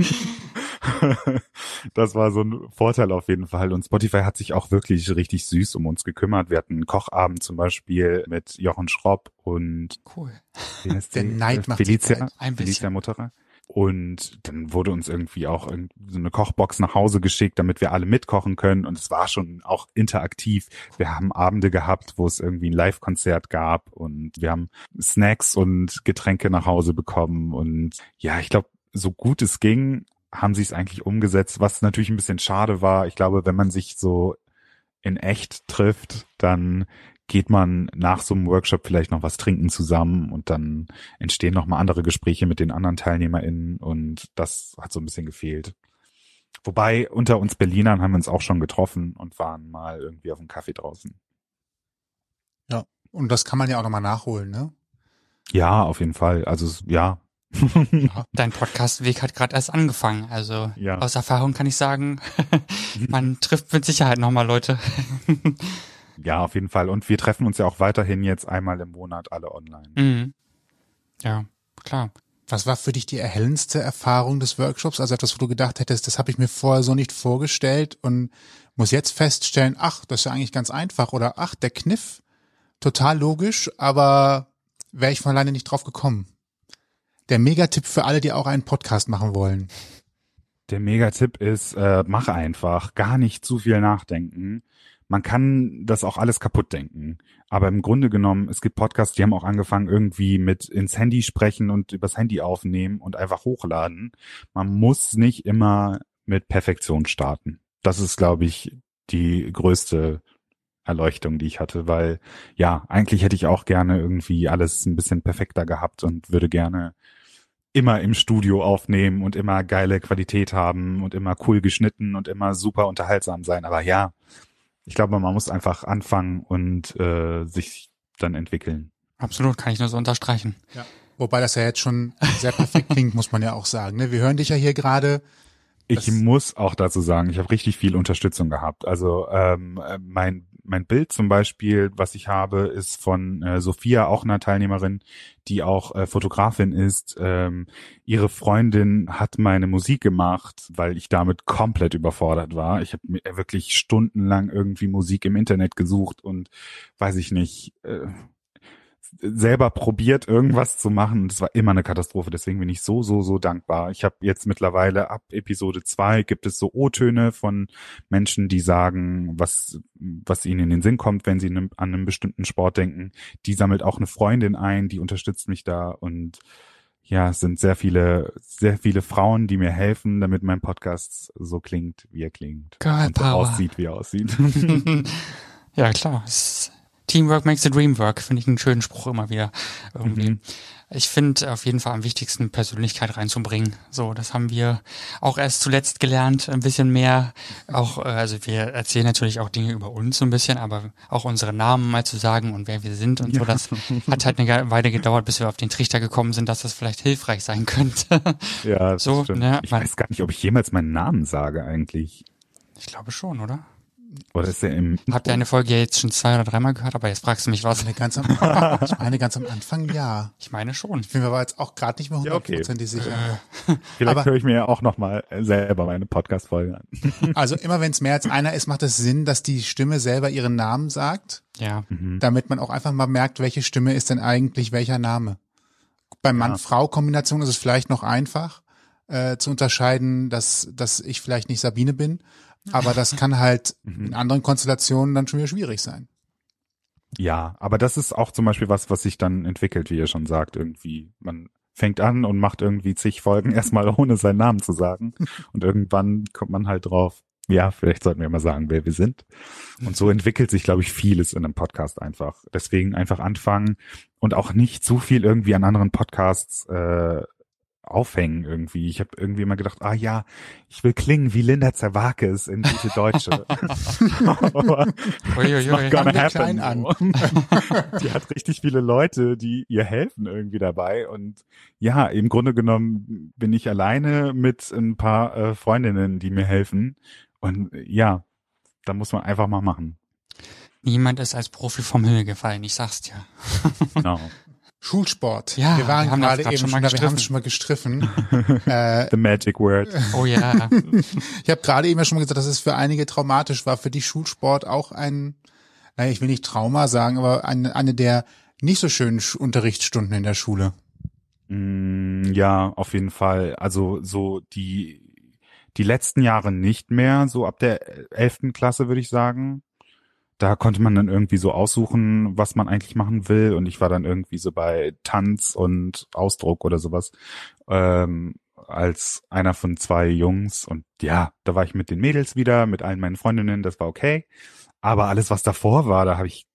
S5: das war so ein Vorteil auf jeden Fall. Und Spotify hat sich auch wirklich richtig süß um uns gekümmert. Wir hatten einen Kochabend zum Beispiel mit Jochen Schropp und
S4: Cool.
S3: Der
S5: die?
S3: Neid macht
S5: Felicia.
S4: Ein bisschen.
S5: Felicia Mutterer. Und dann wurde uns irgendwie auch so eine Kochbox nach Hause geschickt, damit wir alle mitkochen können. Und es war schon auch interaktiv. Wir haben Abende gehabt, wo es irgendwie ein Live-Konzert gab und wir haben Snacks und Getränke nach Hause bekommen. Und ja, ich glaube, so gut es ging, haben sie es eigentlich umgesetzt, was natürlich ein bisschen schade war. Ich glaube, wenn man sich so in echt trifft, dann geht man nach so einem Workshop vielleicht noch was trinken zusammen und dann entstehen noch mal andere Gespräche mit den anderen TeilnehmerInnen und das hat so ein bisschen gefehlt. Wobei unter uns Berlinern haben wir uns auch schon getroffen und waren mal irgendwie auf einem Kaffee draußen.
S3: Und das kann man ja auch nochmal nachholen, ne?
S5: Ja, auf jeden Fall. Also ja.
S4: Dein Podcastweg hat gerade erst angefangen. Also
S5: Ja.
S4: aus Erfahrung kann ich sagen, man trifft mit Sicherheit nochmal Leute.
S5: ja, auf jeden Fall. Und wir treffen uns ja auch weiterhin jetzt einmal im Monat alle online.
S4: Mhm. Ja, klar.
S3: Was war für dich die erhellendste Erfahrung des Workshops? Also etwas, wo du gedacht hättest, das habe ich mir vorher so nicht vorgestellt und muss jetzt feststellen, ach, das ist ja eigentlich ganz einfach oder ach, der Kniff, total logisch, aber wäre ich von alleine nicht drauf gekommen. Der Megatipp für alle, die auch einen Podcast machen wollen.
S5: Der Megatipp ist, äh, mach einfach, gar nicht zu viel nachdenken. Man kann das auch alles kaputt denken. Aber im Grunde genommen, es gibt Podcasts, die haben auch angefangen, irgendwie mit ins Handy sprechen und übers Handy aufnehmen und einfach hochladen. Man muss nicht immer mit Perfektion starten. Das ist, glaube ich, die größte Erleuchtung, die ich hatte, weil ja, eigentlich hätte ich auch gerne irgendwie alles ein bisschen perfekter gehabt und würde gerne immer im Studio aufnehmen und immer geile Qualität haben und immer cool geschnitten und immer super unterhaltsam sein. Aber ja, ich glaube, man muss einfach anfangen und äh, sich dann entwickeln.
S4: Absolut, kann ich nur so unterstreichen.
S3: Wobei das ja jetzt schon sehr perfekt klingt, muss man ja auch sagen. Ne? Wir hören dich ja hier gerade.
S5: Ich muss auch dazu sagen, ich habe richtig viel Unterstützung gehabt. Also ähm, äh, mein mein Bild zum Beispiel, was ich habe, ist von äh, Sophia, auch einer Teilnehmerin, die auch äh, Fotografin ist. Ähm, ihre Freundin hat meine Musik gemacht, weil ich damit komplett überfordert war. Ich habe wirklich stundenlang irgendwie Musik im Internet gesucht und weiß ich nicht. Äh, selber probiert, irgendwas zu machen und es war immer eine Katastrophe. Deswegen bin ich so, so, so dankbar. Ich habe jetzt mittlerweile ab Episode zwei gibt es so O-Töne von Menschen, die sagen, was, was ihnen in den Sinn kommt, wenn sie an einen bestimmten Sport denken. Die sammelt auch eine Freundin ein, die unterstützt mich da und ja, es sind sehr viele, sehr viele Frauen, die mir helfen, damit mein Podcast so klingt, wie er klingt.
S4: Girl
S5: und so aussieht, wie er aussieht.
S4: ja, klar. Es Teamwork makes the dream work, finde ich einen schönen Spruch immer wieder irgendwie. Mhm. Ich finde auf jeden Fall am wichtigsten Persönlichkeit reinzubringen. So, das haben wir auch erst zuletzt gelernt, ein bisschen mehr. Auch, äh, also wir erzählen natürlich auch Dinge über uns so ein bisschen, aber auch unsere Namen mal zu sagen und wer wir sind und ja. so, das hat halt eine Weile gedauert, bis wir auf den Trichter gekommen sind, dass das vielleicht hilfreich sein könnte.
S5: Ja, so, ne, ich weiß gar nicht, ob ich jemals meinen Namen sage eigentlich.
S4: Ich glaube schon, oder?
S5: Oder ist der im
S4: Habt ihr eine Folge ja jetzt schon zwei oder dreimal gehört, aber jetzt fragst du mich was.
S3: Eine ganz am, ich meine ganz am Anfang ja.
S4: Ich meine schon.
S3: Ich bin mir aber jetzt auch gerade nicht mehr hundertprozentig ja, okay. sicher.
S5: Äh. Vielleicht höre ich mir ja auch nochmal selber meine Podcast-Folge
S3: an. also immer wenn es mehr als einer ist, macht es Sinn, dass die Stimme selber ihren Namen sagt.
S4: Ja.
S3: Mhm. Damit man auch einfach mal merkt, welche Stimme ist denn eigentlich welcher Name. Bei Mann-Frau-Kombination ist es vielleicht noch einfach äh, zu unterscheiden, dass, dass ich vielleicht nicht Sabine bin. Aber das kann halt mhm. in anderen Konstellationen dann schon wieder schwierig sein.
S5: Ja, aber das ist auch zum Beispiel was, was sich dann entwickelt, wie ihr schon sagt, irgendwie. Man fängt an und macht irgendwie zig Folgen erstmal ohne seinen Namen zu sagen. Und irgendwann kommt man halt drauf, ja, vielleicht sollten wir mal sagen, wer wir sind. Und so entwickelt sich, glaube ich, vieles in einem Podcast einfach. Deswegen einfach anfangen und auch nicht zu viel irgendwie an anderen Podcasts äh, aufhängen irgendwie. Ich habe irgendwie immer gedacht, ah ja, ich will klingen wie Linda Zerwakis in gute Deutsche. Aber
S3: Uiuiui, klein an.
S5: die hat richtig viele Leute, die ihr helfen irgendwie dabei. Und ja, im Grunde genommen bin ich alleine mit ein paar äh, Freundinnen, die mir helfen. Und ja, da muss man einfach mal machen.
S4: Niemand ist als Profi vom Himmel gefallen, ich sag's dir.
S3: Genau. Schulsport.
S4: Ja,
S3: wir waren wir gerade eben schon, mal wir haben es schon mal gestriffen.
S5: äh, The magic word.
S4: Oh ja.
S3: ich habe gerade eben schon mal gesagt, dass es für einige traumatisch war. Für dich Schulsport auch ein, naja, ich will nicht Trauma sagen, aber eine, eine der nicht so schönen Unterrichtsstunden in der Schule.
S5: Mm, ja, auf jeden Fall. Also so die die letzten Jahre nicht mehr, so ab der elften Klasse würde ich sagen da konnte man dann irgendwie so aussuchen, was man eigentlich machen will. Und ich war dann irgendwie so bei Tanz und Ausdruck oder sowas ähm, als einer von zwei Jungs. Und ja, da war ich mit den Mädels wieder, mit allen meinen Freundinnen, das war okay. Aber alles, was davor war, da habe ich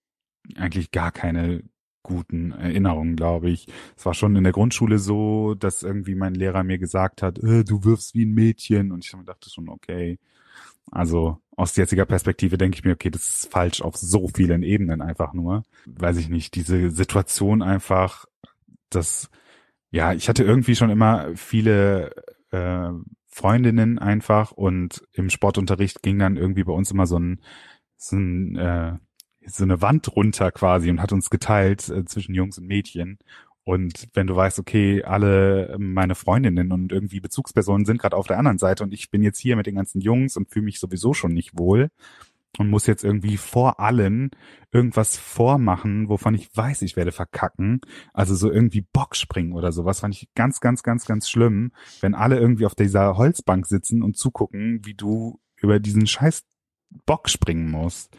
S5: eigentlich gar keine guten Erinnerungen, glaube ich. Es war schon in der Grundschule so, dass irgendwie mein Lehrer mir gesagt hat, äh, du wirfst wie ein Mädchen. Und ich dachte schon, okay, also aus jetziger Perspektive denke ich mir, okay, das ist falsch auf so vielen Ebenen einfach nur. Weiß ich nicht, diese Situation einfach, dass, ja, ich hatte irgendwie schon immer viele äh, Freundinnen einfach und im Sportunterricht ging dann irgendwie bei uns immer so ein, so ein äh, so eine Wand runter quasi und hat uns geteilt äh, zwischen Jungs und Mädchen. Und wenn du weißt, okay, alle meine Freundinnen und irgendwie Bezugspersonen sind gerade auf der anderen Seite und ich bin jetzt hier mit den ganzen Jungs und fühle mich sowieso schon nicht wohl und muss jetzt irgendwie vor allen irgendwas vormachen, wovon ich weiß, ich werde verkacken. Also so irgendwie Bockspringen oder sowas fand ich ganz, ganz, ganz, ganz schlimm, wenn alle irgendwie auf dieser Holzbank sitzen und zugucken, wie du über diesen scheiß Bock springen musst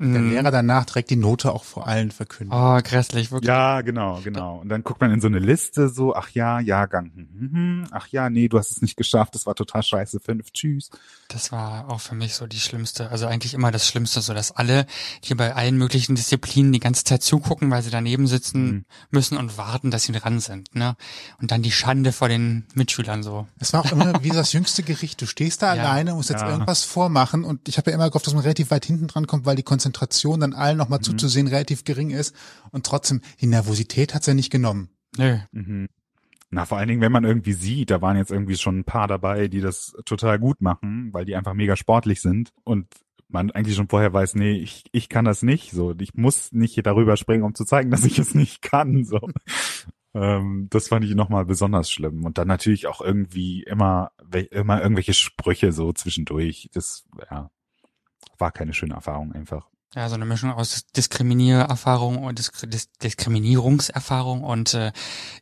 S3: der mhm. Lehrer danach direkt die Note auch vor allen verkündet.
S4: Oh, grässlich, wirklich.
S5: Ja, genau, genau. Und dann guckt man in so eine Liste so, ach ja, Jahrgang, hm, hm, hm. ach ja, nee, du hast es nicht geschafft, das war total scheiße, fünf, tschüss.
S4: Das war auch für mich so die schlimmste, also eigentlich immer das Schlimmste, so dass alle hier bei allen möglichen Disziplinen die ganze Zeit zugucken, weil sie daneben sitzen mhm. müssen und warten, dass sie dran sind, ne? Und dann die Schande vor den Mitschülern so.
S3: Es war auch immer wie das jüngste Gericht. Du stehst da ja. alleine, musst jetzt ja. irgendwas vormachen und ich habe ja immer gehofft, dass man relativ weit hinten dran kommt, weil die Konzentration dann allen nochmal mhm. zuzusehen relativ gering ist. Und trotzdem, die Nervosität hat's ja nicht genommen.
S4: Nö.
S5: Mhm. Na, vor allen Dingen, wenn man irgendwie sieht, da waren jetzt irgendwie schon ein paar dabei, die das total gut machen, weil die einfach mega sportlich sind. Und man eigentlich schon vorher weiß, nee, ich, ich kann das nicht. So, ich muss nicht darüber springen, um zu zeigen, dass ich es nicht kann. So. ähm, das fand ich nochmal besonders schlimm. Und dann natürlich auch irgendwie immer, immer irgendwelche Sprüche so zwischendurch. Das, ja, war keine schöne Erfahrung einfach.
S4: Ja, so eine Mischung aus Diskriminiererfahrung und Disk Dis Diskriminierungserfahrung und äh,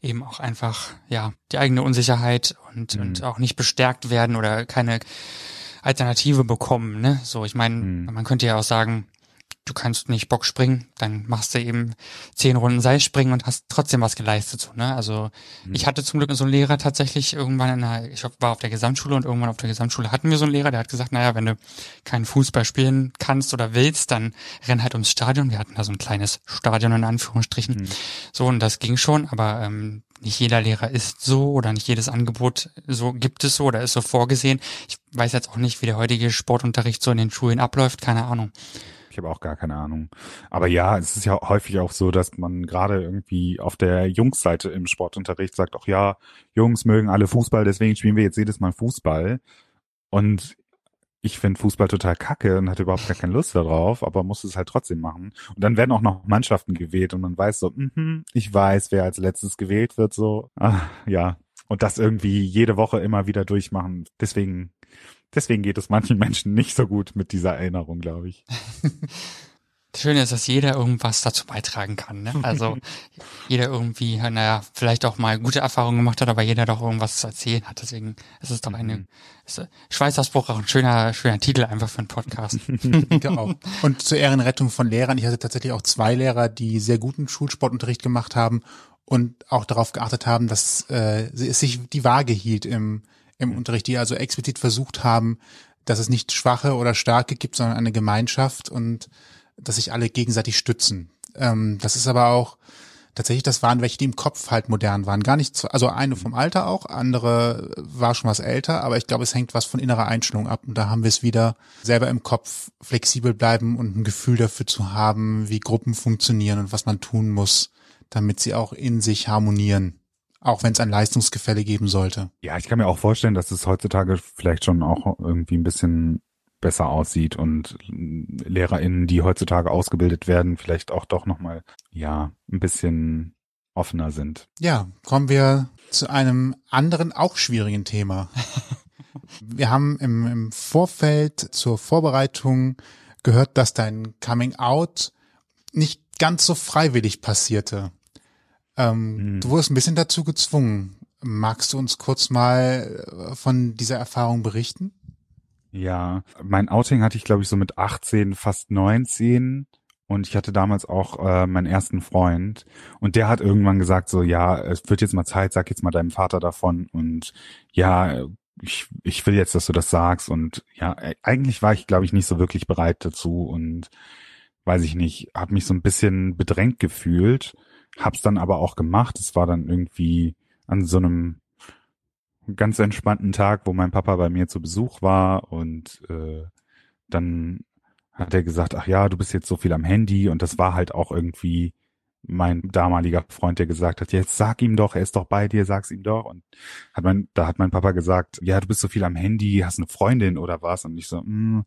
S4: eben auch einfach, ja, die eigene Unsicherheit und, mhm. und auch nicht bestärkt werden oder keine Alternative bekommen, ne? So, ich meine, mhm. man könnte ja auch sagen, du kannst nicht Bock springen, dann machst du eben zehn Runden Seilspringen und hast trotzdem was geleistet. So, ne? Also mhm. ich hatte zum Glück so einen Lehrer tatsächlich irgendwann in einer, ich war auf der Gesamtschule und irgendwann auf der Gesamtschule hatten wir so einen Lehrer, der hat gesagt, naja, wenn du keinen Fußball spielen kannst oder willst, dann renn halt ums Stadion. Wir hatten da so ein kleines Stadion in Anführungsstrichen. Mhm. So, und das ging schon, aber ähm, nicht jeder Lehrer ist so oder nicht jedes Angebot so gibt es so oder ist so vorgesehen. Ich weiß jetzt auch nicht, wie der heutige Sportunterricht so in den Schulen abläuft, keine Ahnung.
S5: Ich habe auch gar keine Ahnung. Aber ja, es ist ja häufig auch so, dass man gerade irgendwie auf der Jungs-Seite im Sportunterricht sagt, ach ja, Jungs mögen alle Fußball, deswegen spielen wir jetzt jedes Mal Fußball. Und ich finde Fußball total kacke und hatte überhaupt gar keine Lust darauf, aber muss es halt trotzdem machen. Und dann werden auch noch Mannschaften gewählt und man weiß so, mh, ich weiß, wer als letztes gewählt wird, so, ah, ja. Und das irgendwie jede Woche immer wieder durchmachen. Deswegen Deswegen geht es manchen Menschen nicht so gut mit dieser Erinnerung, glaube ich.
S4: Das Schöne ist, dass jeder irgendwas dazu beitragen kann. Ne? Also jeder irgendwie, naja, vielleicht auch mal gute Erfahrungen gemacht hat, aber jeder doch irgendwas zu erzählen hat. Deswegen ist es doch eine mhm. Schweißausbruch auch ein schöner, schöner Titel einfach für einen Podcast.
S3: genau. Und zur Ehrenrettung von Lehrern. Ich hatte tatsächlich auch zwei Lehrer, die sehr guten Schulsportunterricht gemacht haben und auch darauf geachtet haben, dass äh, es sich die Waage hielt im im Unterricht, die also explizit versucht haben, dass es nicht Schwache oder Starke gibt, sondern eine Gemeinschaft und dass sich alle gegenseitig stützen. Ähm, das ist aber auch tatsächlich, das waren welche, die im Kopf halt modern waren. Gar nicht, also eine vom Alter auch, andere war schon was älter, aber ich glaube, es hängt was von innerer Einstellung ab und da haben wir es wieder selber im Kopf flexibel bleiben und ein Gefühl dafür zu haben, wie Gruppen funktionieren und was man tun muss, damit sie auch in sich harmonieren auch wenn es ein Leistungsgefälle geben sollte.
S5: Ja, ich kann mir auch vorstellen, dass es heutzutage vielleicht schon auch irgendwie ein bisschen besser aussieht und LehrerInnen, die heutzutage ausgebildet werden, vielleicht auch doch nochmal, ja, ein bisschen offener sind.
S3: Ja, kommen wir zu einem anderen, auch schwierigen Thema. wir haben im, im Vorfeld zur Vorbereitung gehört, dass dein Coming Out nicht ganz so freiwillig passierte. Ähm, hm. Du wurdest ein bisschen dazu gezwungen. Magst du uns kurz mal äh, von dieser Erfahrung berichten?
S5: Ja, mein Outing hatte ich, glaube ich, so mit 18, fast 19. Und ich hatte damals auch äh, meinen ersten Freund. Und der hat irgendwann gesagt, so, ja, es wird jetzt mal Zeit, sag jetzt mal deinem Vater davon. Und ja, ich, ich will jetzt, dass du das sagst. Und ja, e, eigentlich war ich, glaube ich, nicht so wirklich bereit dazu. Und weiß ich nicht, habe mich so ein bisschen bedrängt gefühlt Hab's dann aber auch gemacht. Es war dann irgendwie an so einem ganz entspannten Tag, wo mein Papa bei mir zu Besuch war und äh, dann hat er gesagt, ach ja, du bist jetzt so viel am Handy und das war halt auch irgendwie mein damaliger Freund, der gesagt hat, jetzt sag ihm doch, er ist doch bei dir, sag's ihm doch. Und hat mein, da hat mein Papa gesagt, ja, du bist so viel am Handy, hast eine Freundin oder was? Und ich so, mm,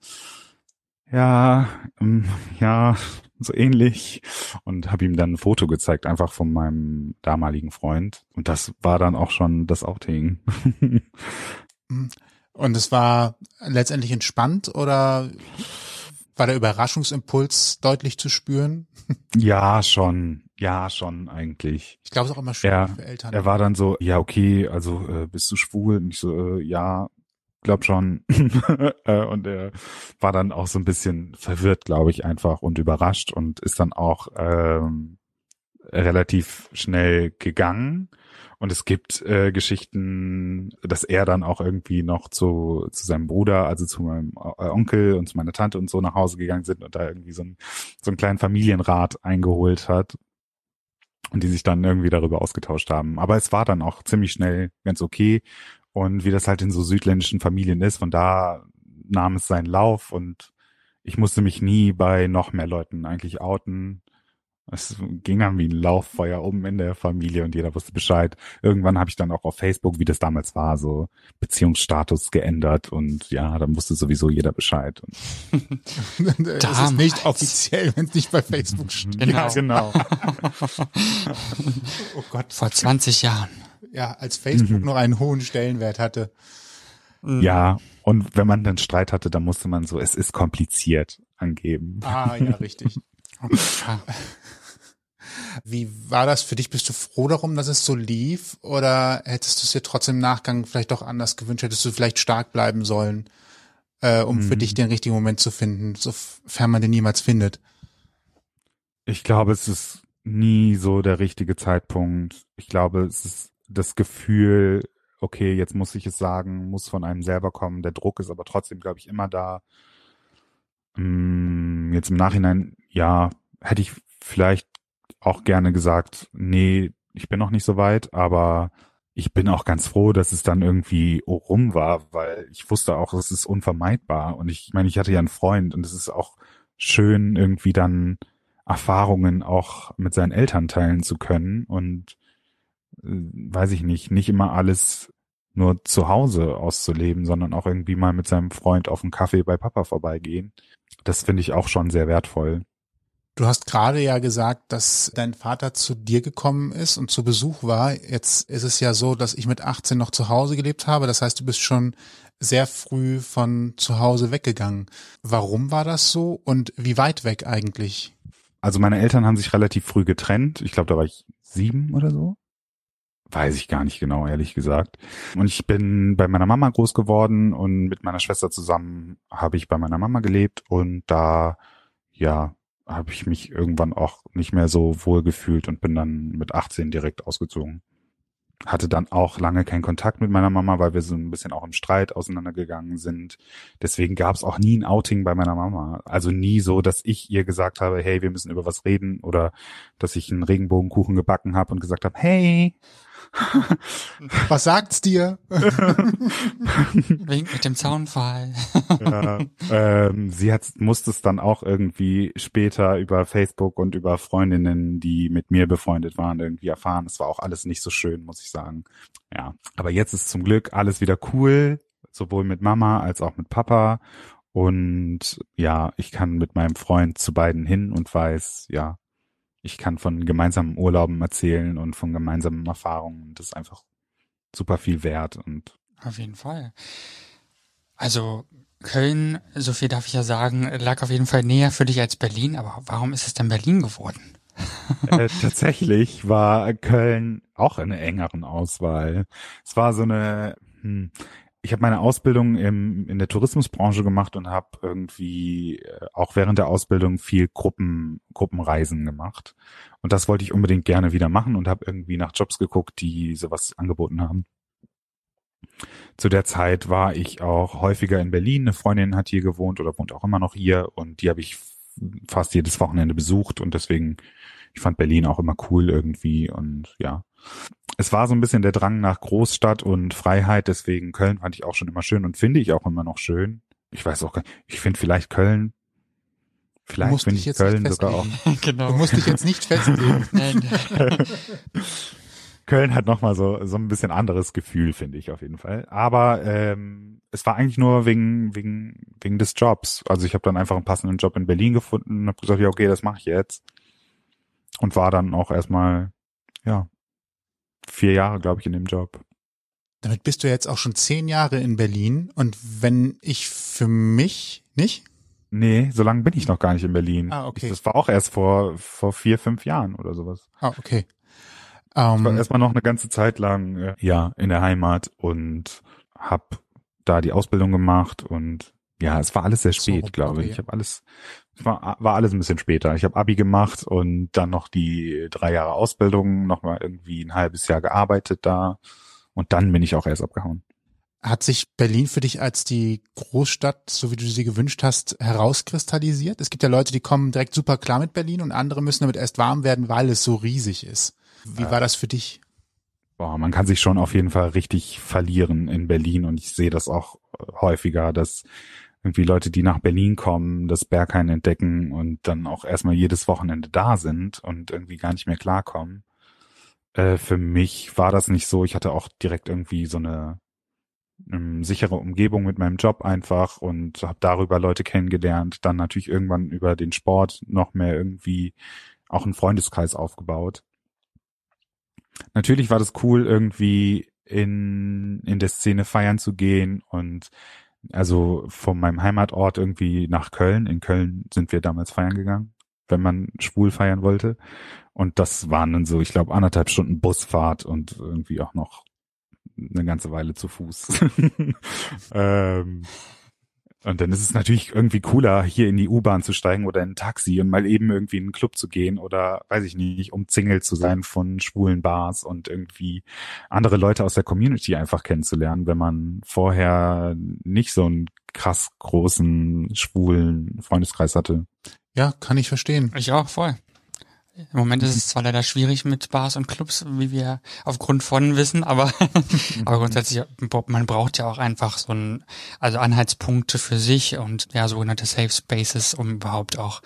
S5: ja, ähm, ja, so ähnlich. Und habe ihm dann ein Foto gezeigt, einfach von meinem damaligen Freund. Und das war dann auch schon das Outing.
S3: Und es war letztendlich entspannt oder war der Überraschungsimpuls deutlich zu spüren?
S5: Ja, schon. Ja, schon eigentlich.
S3: Ich glaube, es ist auch immer schwierig er, für Eltern.
S5: Er war dann so, ja, okay, also äh, bist du schwul? Und ich so, äh, ja, glaub schon. Äh, und er war dann auch so ein bisschen verwirrt, glaube ich, einfach und überrascht und ist dann auch ähm, relativ schnell gegangen. Und es gibt äh, Geschichten, dass er dann auch irgendwie noch zu, zu seinem Bruder, also zu meinem äh, Onkel und zu meiner Tante und so nach Hause gegangen sind und da irgendwie so, ein, so einen kleinen Familienrat eingeholt hat und die sich dann irgendwie darüber ausgetauscht haben. Aber es war dann auch ziemlich schnell ganz okay und wie das halt in so südländischen Familien ist, von da nahm es seinen Lauf und ich musste mich nie bei noch mehr Leuten eigentlich outen. Es ging dann wie ein Lauffeuer um in der Familie und jeder wusste Bescheid. Irgendwann habe ich dann auch auf Facebook, wie das damals war, so Beziehungsstatus geändert und ja, dann wusste sowieso jeder Bescheid.
S3: das ist nicht offiziell, wenn es nicht bei Facebook steht.
S5: Genau. Ja, genau.
S4: oh Gott. Vor 20 Jahren.
S3: Ja, als Facebook mhm. noch einen hohen Stellenwert hatte.
S5: Ja, und wenn man dann Streit hatte, dann musste man so, es ist kompliziert angeben.
S3: Ah, ja, richtig. Wie war das für dich? Bist du froh darum, dass es so lief? Oder hättest du es dir trotzdem im Nachgang vielleicht doch anders gewünscht? Hättest du vielleicht stark bleiben sollen, äh, um mhm. für dich den richtigen Moment zu finden, sofern man den niemals findet?
S5: Ich glaube, es ist nie so der richtige Zeitpunkt. Ich glaube, es ist das Gefühl, okay, jetzt muss ich es sagen, muss von einem selber kommen. Der Druck ist aber trotzdem, glaube ich, immer da. Mm, jetzt im Nachhinein, ja, hätte ich vielleicht auch gerne gesagt, nee, ich bin noch nicht so weit, aber ich bin auch ganz froh, dass es dann irgendwie rum war, weil ich wusste auch, es ist unvermeidbar. Und ich, ich meine, ich hatte ja einen Freund und es ist auch schön, irgendwie dann Erfahrungen auch mit seinen Eltern teilen zu können und weiß ich nicht, nicht immer alles nur zu Hause auszuleben, sondern auch irgendwie mal mit seinem Freund auf einen Kaffee bei Papa vorbeigehen. Das finde ich auch schon sehr wertvoll.
S3: Du hast gerade ja gesagt, dass dein Vater zu dir gekommen ist und zu Besuch war. Jetzt ist es ja so, dass ich mit 18 noch zu Hause gelebt habe. Das heißt, du bist schon sehr früh von zu Hause weggegangen. Warum war das so und wie weit weg eigentlich?
S5: Also meine Eltern haben sich relativ früh getrennt. Ich glaube, da war ich sieben oder so. Weiß ich gar nicht genau, ehrlich gesagt. Und ich bin bei meiner Mama groß geworden und mit meiner Schwester zusammen habe ich bei meiner Mama gelebt und da, ja, habe ich mich irgendwann auch nicht mehr so wohl gefühlt und bin dann mit 18 direkt ausgezogen. Hatte dann auch lange keinen Kontakt mit meiner Mama, weil wir so ein bisschen auch im Streit auseinandergegangen sind. Deswegen gab es auch nie ein Outing bei meiner Mama. Also nie so, dass ich ihr gesagt habe, hey, wir müssen über was reden oder dass ich einen Regenbogenkuchen gebacken habe und gesagt habe, hey,
S3: Was sagt's dir?
S4: Wink mit dem Zaunfall.
S5: ja, ähm, sie hat, musste es dann auch irgendwie später über Facebook und über Freundinnen, die mit mir befreundet waren, irgendwie erfahren. Es war auch alles nicht so schön, muss ich sagen. Ja, aber jetzt ist zum Glück alles wieder cool, sowohl mit Mama als auch mit Papa. Und ja, ich kann mit meinem Freund zu beiden hin und weiß, ja, ich kann von gemeinsamen Urlauben erzählen und von gemeinsamen Erfahrungen. Das ist einfach super viel wert und
S4: auf jeden Fall. Also Köln, so viel darf ich ja sagen, lag auf jeden Fall näher für dich als Berlin, aber warum ist es denn Berlin geworden?
S5: äh, tatsächlich war Köln auch eine engeren Auswahl. Es war so eine, hm, ich habe meine Ausbildung im, in der Tourismusbranche gemacht und habe irgendwie äh, auch während der Ausbildung viel Gruppen, Gruppenreisen gemacht. Und das wollte ich unbedingt gerne wieder machen und habe irgendwie nach Jobs geguckt, die sowas angeboten haben. Zu der Zeit war ich auch häufiger in Berlin. Eine Freundin hat hier gewohnt oder wohnt auch immer noch hier und die habe ich fast jedes Wochenende besucht und deswegen, ich fand Berlin auch immer cool irgendwie und ja, es war so ein bisschen der Drang nach Großstadt und Freiheit, deswegen Köln fand ich auch schon immer schön und finde ich auch immer noch schön. Ich weiß auch gar nicht, ich finde vielleicht Köln, vielleicht finde ich Köln sogar auch.
S3: genau. Du musst dich jetzt nicht festlegen.
S5: Köln hat nochmal so, so ein bisschen anderes Gefühl, finde ich auf jeden Fall. Aber ähm, es war eigentlich nur wegen, wegen, wegen des Jobs. Also ich habe dann einfach einen passenden Job in Berlin gefunden und habe gesagt, ja, okay, das mache ich jetzt. Und war dann auch erstmal, ja, vier Jahre, glaube ich, in dem Job.
S3: Damit bist du jetzt auch schon zehn Jahre in Berlin. Und wenn ich für mich nicht?
S5: Nee, so lange bin ich noch gar nicht in Berlin.
S3: Ah, okay.
S5: Ich, das war auch erst vor, vor vier, fünf Jahren oder sowas.
S3: Ah, okay.
S5: Um, ich war ähm, erstmal noch eine ganze Zeit lang, äh, ja, in der Heimat und hab da die Ausbildung gemacht und ja, es war alles sehr spät, so, glaube ich. Ich habe alles, war, war alles ein bisschen später. Ich habe Abi gemacht und dann noch die drei Jahre Ausbildung, nochmal irgendwie ein halbes Jahr gearbeitet da und dann bin ich auch erst abgehauen.
S3: Hat sich Berlin für dich als die Großstadt, so wie du sie gewünscht hast, herauskristallisiert? Es gibt ja Leute, die kommen direkt super klar mit Berlin und andere müssen damit erst warm werden, weil es so riesig ist. Wie war das für dich?
S5: Boah, man kann sich schon auf jeden Fall richtig verlieren in Berlin und ich sehe das auch häufiger, dass irgendwie Leute, die nach Berlin kommen, das Berghain entdecken und dann auch erstmal jedes Wochenende da sind und irgendwie gar nicht mehr klarkommen. Äh, für mich war das nicht so. Ich hatte auch direkt irgendwie so eine ähm, sichere Umgebung mit meinem Job einfach und habe darüber Leute kennengelernt. Dann natürlich irgendwann über den Sport noch mehr irgendwie auch einen Freundeskreis aufgebaut. Natürlich war das cool, irgendwie in, in der Szene feiern zu gehen und also von meinem Heimatort irgendwie nach Köln. In Köln sind wir damals feiern gegangen, wenn man schwul feiern wollte. Und das waren dann so, ich glaube, anderthalb Stunden Busfahrt und irgendwie auch noch eine ganze Weile zu Fuß. ähm, und dann ist es natürlich irgendwie cooler, hier in die U-Bahn zu steigen oder in ein Taxi und mal eben irgendwie in einen Club zu gehen oder, weiß ich nicht, umzingelt zu sein von schwulen Bars und irgendwie andere Leute aus der Community einfach kennenzulernen, wenn man vorher nicht so einen krass großen schwulen Freundeskreis hatte.
S3: Ja, kann ich verstehen.
S4: Ich auch, voll. Im Moment ist es zwar leider schwierig mit Bars und Clubs, wie wir aufgrund von wissen, aber, aber grundsätzlich, man braucht ja auch einfach so ein, also Anhaltspunkte für sich und ja, sogenannte Safe Spaces, um überhaupt auch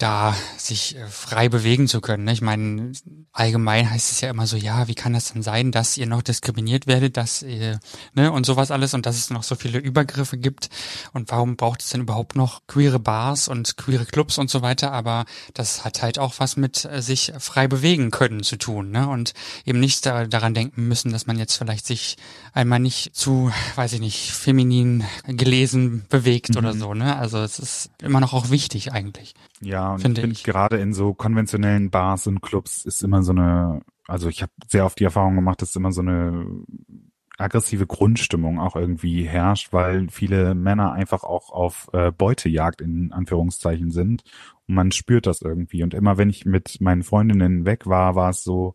S4: da sich äh, frei bewegen zu können. Ne? Ich meine, allgemein heißt es ja immer so, ja, wie kann das denn sein, dass ihr noch diskriminiert werdet, dass ihr, ne, und sowas alles und dass es noch so viele Übergriffe gibt und warum braucht es denn überhaupt noch queere Bars und queere Clubs und so weiter, aber das hat halt auch was mit äh, sich frei bewegen können zu tun, ne, und eben nicht da, daran denken müssen, dass man jetzt vielleicht sich einmal nicht zu, weiß ich nicht, feminin gelesen bewegt mhm. oder so, ne, also es ist immer noch auch wichtig eigentlich.
S5: Ja, und Finde ich bin gerade in so konventionellen Bars und Clubs ist immer so eine, also ich habe sehr oft die Erfahrung gemacht, dass immer so eine aggressive Grundstimmung auch irgendwie herrscht, weil viele Männer einfach auch auf äh, Beutejagd in Anführungszeichen sind und man spürt das irgendwie. Und immer wenn ich mit meinen Freundinnen weg war, war es so,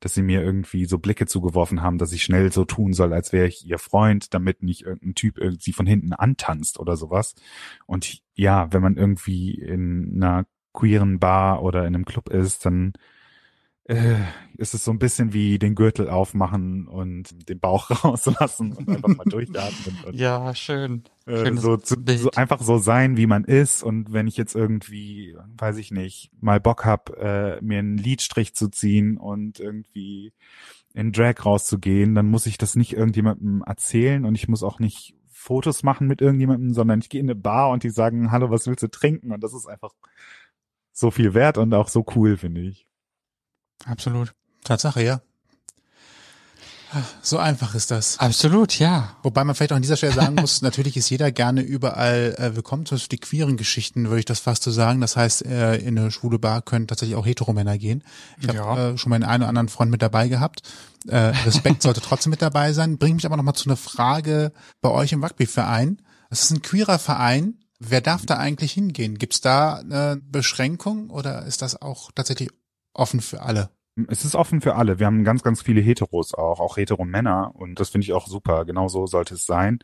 S5: dass sie mir irgendwie so Blicke zugeworfen haben, dass ich schnell so tun soll, als wäre ich ihr Freund, damit nicht irgendein Typ sie von hinten antanzt oder sowas. Und ja, wenn man irgendwie in einer queeren Bar oder in einem Club ist, dann äh, ist es so ein bisschen wie den Gürtel aufmachen und den Bauch rauslassen und einfach mal durchatmen. Und,
S4: ja, schön.
S5: Äh, so, zu, so einfach so sein, wie man ist. Und wenn ich jetzt irgendwie, weiß ich nicht, mal Bock hab, äh, mir einen Liedstrich zu ziehen und irgendwie in Drag rauszugehen, dann muss ich das nicht irgendjemandem erzählen und ich muss auch nicht Fotos machen mit irgendjemandem, sondern ich gehe in eine Bar und die sagen, hallo, was willst du trinken? Und das ist einfach so viel wert und auch so cool, finde ich.
S3: Absolut. Tatsache, ja. So einfach ist das.
S4: Absolut, ja.
S3: Wobei man vielleicht auch an dieser Stelle sagen muss, natürlich ist jeder gerne überall äh, willkommen. Zum Beispiel die queeren Geschichten, würde ich das fast so sagen. Das heißt, äh, in eine schwule Bar können tatsächlich auch Heteromänner gehen. Ich habe ja. äh, schon meinen einen oder anderen Freund mit dabei gehabt. Äh, Respekt sollte trotzdem mit dabei sein. Bringt mich aber nochmal zu einer Frage bei euch im Rugby-Verein. Es ist ein queerer Verein. Wer darf da eigentlich hingehen? Gibt es da eine Beschränkung oder ist das auch tatsächlich offen für alle.
S5: Es ist offen für alle. Wir haben ganz, ganz viele Heteros auch, auch Hetero-Männer und das finde ich auch super. Genau so sollte es sein.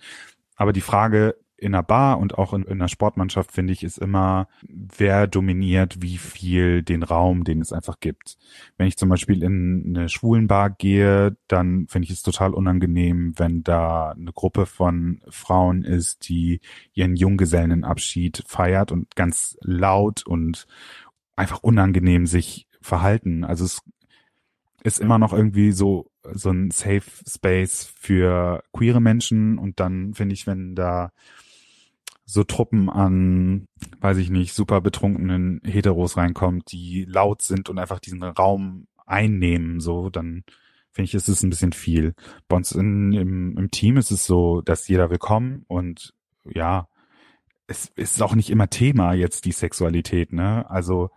S5: Aber die Frage in einer Bar und auch in, in einer Sportmannschaft finde ich ist immer, wer dominiert wie viel den Raum, den es einfach gibt. Wenn ich zum Beispiel in eine Schwulenbar gehe, dann finde ich es total unangenehm, wenn da eine Gruppe von Frauen ist, die ihren Junggesellenabschied feiert und ganz laut und einfach unangenehm sich verhalten. Also es ist immer noch irgendwie so so ein Safe Space für queere Menschen und dann finde ich, wenn da so Truppen an, weiß ich nicht, super betrunkenen Heteros reinkommt, die laut sind und einfach diesen Raum einnehmen, so, dann finde ich, ist es ein bisschen viel. Bei uns in, im, im Team ist es so, dass jeder willkommen und ja, es ist auch nicht immer Thema jetzt die Sexualität, ne? Also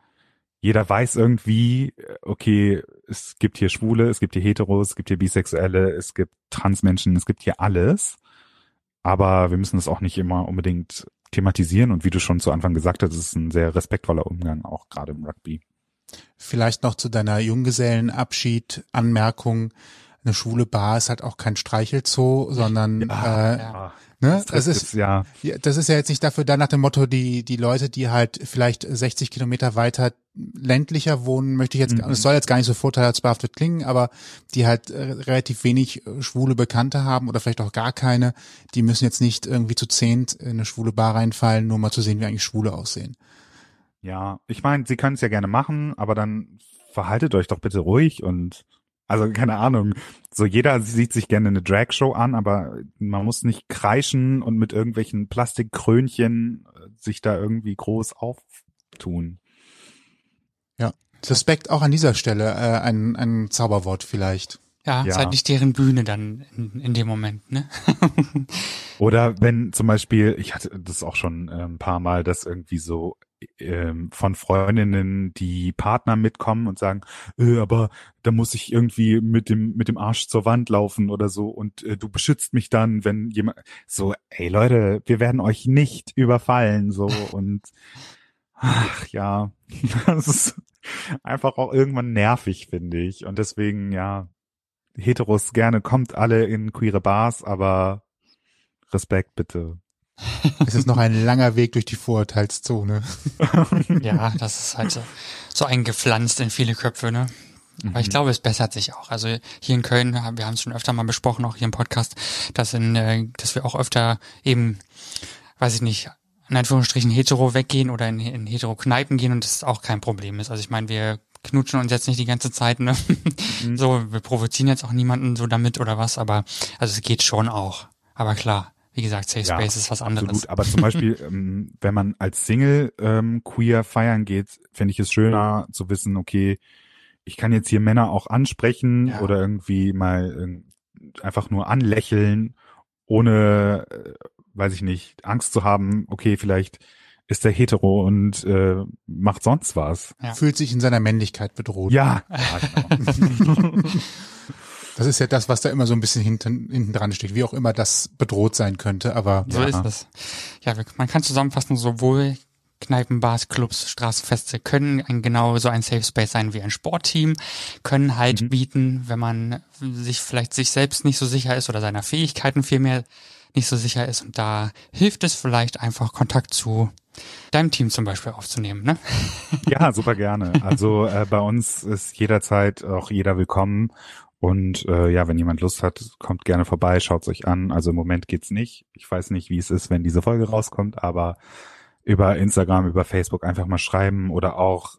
S5: jeder weiß irgendwie, okay, es gibt hier Schwule, es gibt hier Heteros, es gibt hier Bisexuelle, es gibt Transmenschen, es gibt hier alles. Aber wir müssen es auch nicht immer unbedingt thematisieren. Und wie du schon zu Anfang gesagt hast, ist ein sehr respektvoller Umgang, auch gerade im Rugby.
S3: Vielleicht noch zu deiner Junggesellenabschied-Anmerkung. eine schwule Bar ist halt auch kein Streichelzoo, sondern
S5: Ja,
S3: äh,
S4: ja.
S3: Ne,
S5: Das
S3: ist
S5: ja,
S3: das ist ja jetzt nicht dafür da nach dem Motto, die, die Leute, die halt vielleicht 60 Kilometer weiter ländlicher wohnen, möchte ich jetzt,
S5: Mhm.
S3: es soll jetzt gar nicht so vorteilsbehaftet klingen, aber die halt äh, relativ wenig äh, schwule Bekannte haben oder vielleicht auch gar keine, die müssen jetzt nicht irgendwie zu zehnt in eine schwule Bar reinfallen, nur mal zu sehen, wie eigentlich Schwule aussehen.
S5: ja. Ich meine, sie können es ja gerne machen, aber dann verhaltet euch doch bitte ruhig und also keine Ahnung. So jeder sieht sich gerne eine Dragshow an, aber man muss nicht kreischen und mit irgendwelchen Plastikkrönchen äh, sich da irgendwie groß auftun.
S3: Suspekt auch an dieser Stelle äh, ein, ein Zauberwort vielleicht.
S4: Ja,
S5: Ja.
S4: ist halt nicht deren Bühne dann in, in dem Moment, ne?
S5: Oder wenn zum Beispiel, ich hatte das auch schon äh, ein paar Mal, dass irgendwie so von Freundinnen die Partner mitkommen und sagen, äh, aber da muss ich irgendwie mit dem mit dem Arsch zur Wand laufen oder so und äh, du beschützt mich dann, wenn jemand so, ey Leute, wir werden euch nicht überfallen so und ach ja, das ist einfach auch irgendwann nervig, finde ich und deswegen ja, Heteros gerne kommt alle in queere Bars, aber Respekt bitte.
S3: Es ist noch ein langer Weg durch die Vorurteilszone.
S4: ja, das ist halt so, so eingepflanzt in viele Köpfe, ne? Aber ich glaube, es bessert sich auch. Also hier in Köln, wir haben es schon öfter mal besprochen, auch hier im Podcast, dass, in, äh, dass wir auch öfter eben, weiß ich nicht, in Anführungsstrichen hetero weggehen oder in, in hetero Kneipen gehen und das auch kein Problem ist. Also ich meine, wir knutschen uns jetzt nicht die ganze Zeit, ne? So, wir provozieren jetzt auch niemanden so damit oder was, aber also es geht schon auch. Aber klar, wie gesagt, Safe
S5: Ja,
S4: Space ist was anderes.
S5: Absolut, aber zum Beispiel, ähm, wenn man als Single ähm, queer feiern geht, finde ich es schöner zu wissen, okay, ich kann jetzt hier Männer auch ansprechen
S3: Ja.
S5: oder irgendwie mal ähm, einfach nur anlächeln, ohne, äh, weiß ich nicht, Angst zu haben, okay, vielleicht ist der hetero und äh, macht sonst was.
S4: Ja.
S3: Fühlt sich in seiner Männlichkeit bedroht.
S5: Ja, ja genau.
S3: Das ist ja das, was da immer so ein bisschen hinten, hinten dran steht, wie auch immer das bedroht sein könnte, aber
S4: So
S5: Ja.
S4: ist es. Ja, man kann zusammenfassen, sowohl Kneipen, Bars, Clubs, Straßenfeste können ein, genau so ein Safe Space sein wie ein Sportteam, können halt
S5: Mhm.
S4: bieten, wenn man sich vielleicht sich selbst nicht so sicher ist oder seiner Fähigkeiten vielmehr nicht so sicher ist. Und da hilft es vielleicht einfach Kontakt zu deinem Team zum Beispiel aufzunehmen, ne?
S5: Ja, super gerne. Also äh, bei uns ist jederzeit auch jeder willkommen. Und äh, ja, wenn jemand Lust hat, kommt gerne vorbei, schaut's euch an. Also im Moment geht's nicht. Ich weiß nicht, wie es ist, wenn diese Folge rauskommt, aber über Instagram, über Facebook einfach mal schreiben oder auch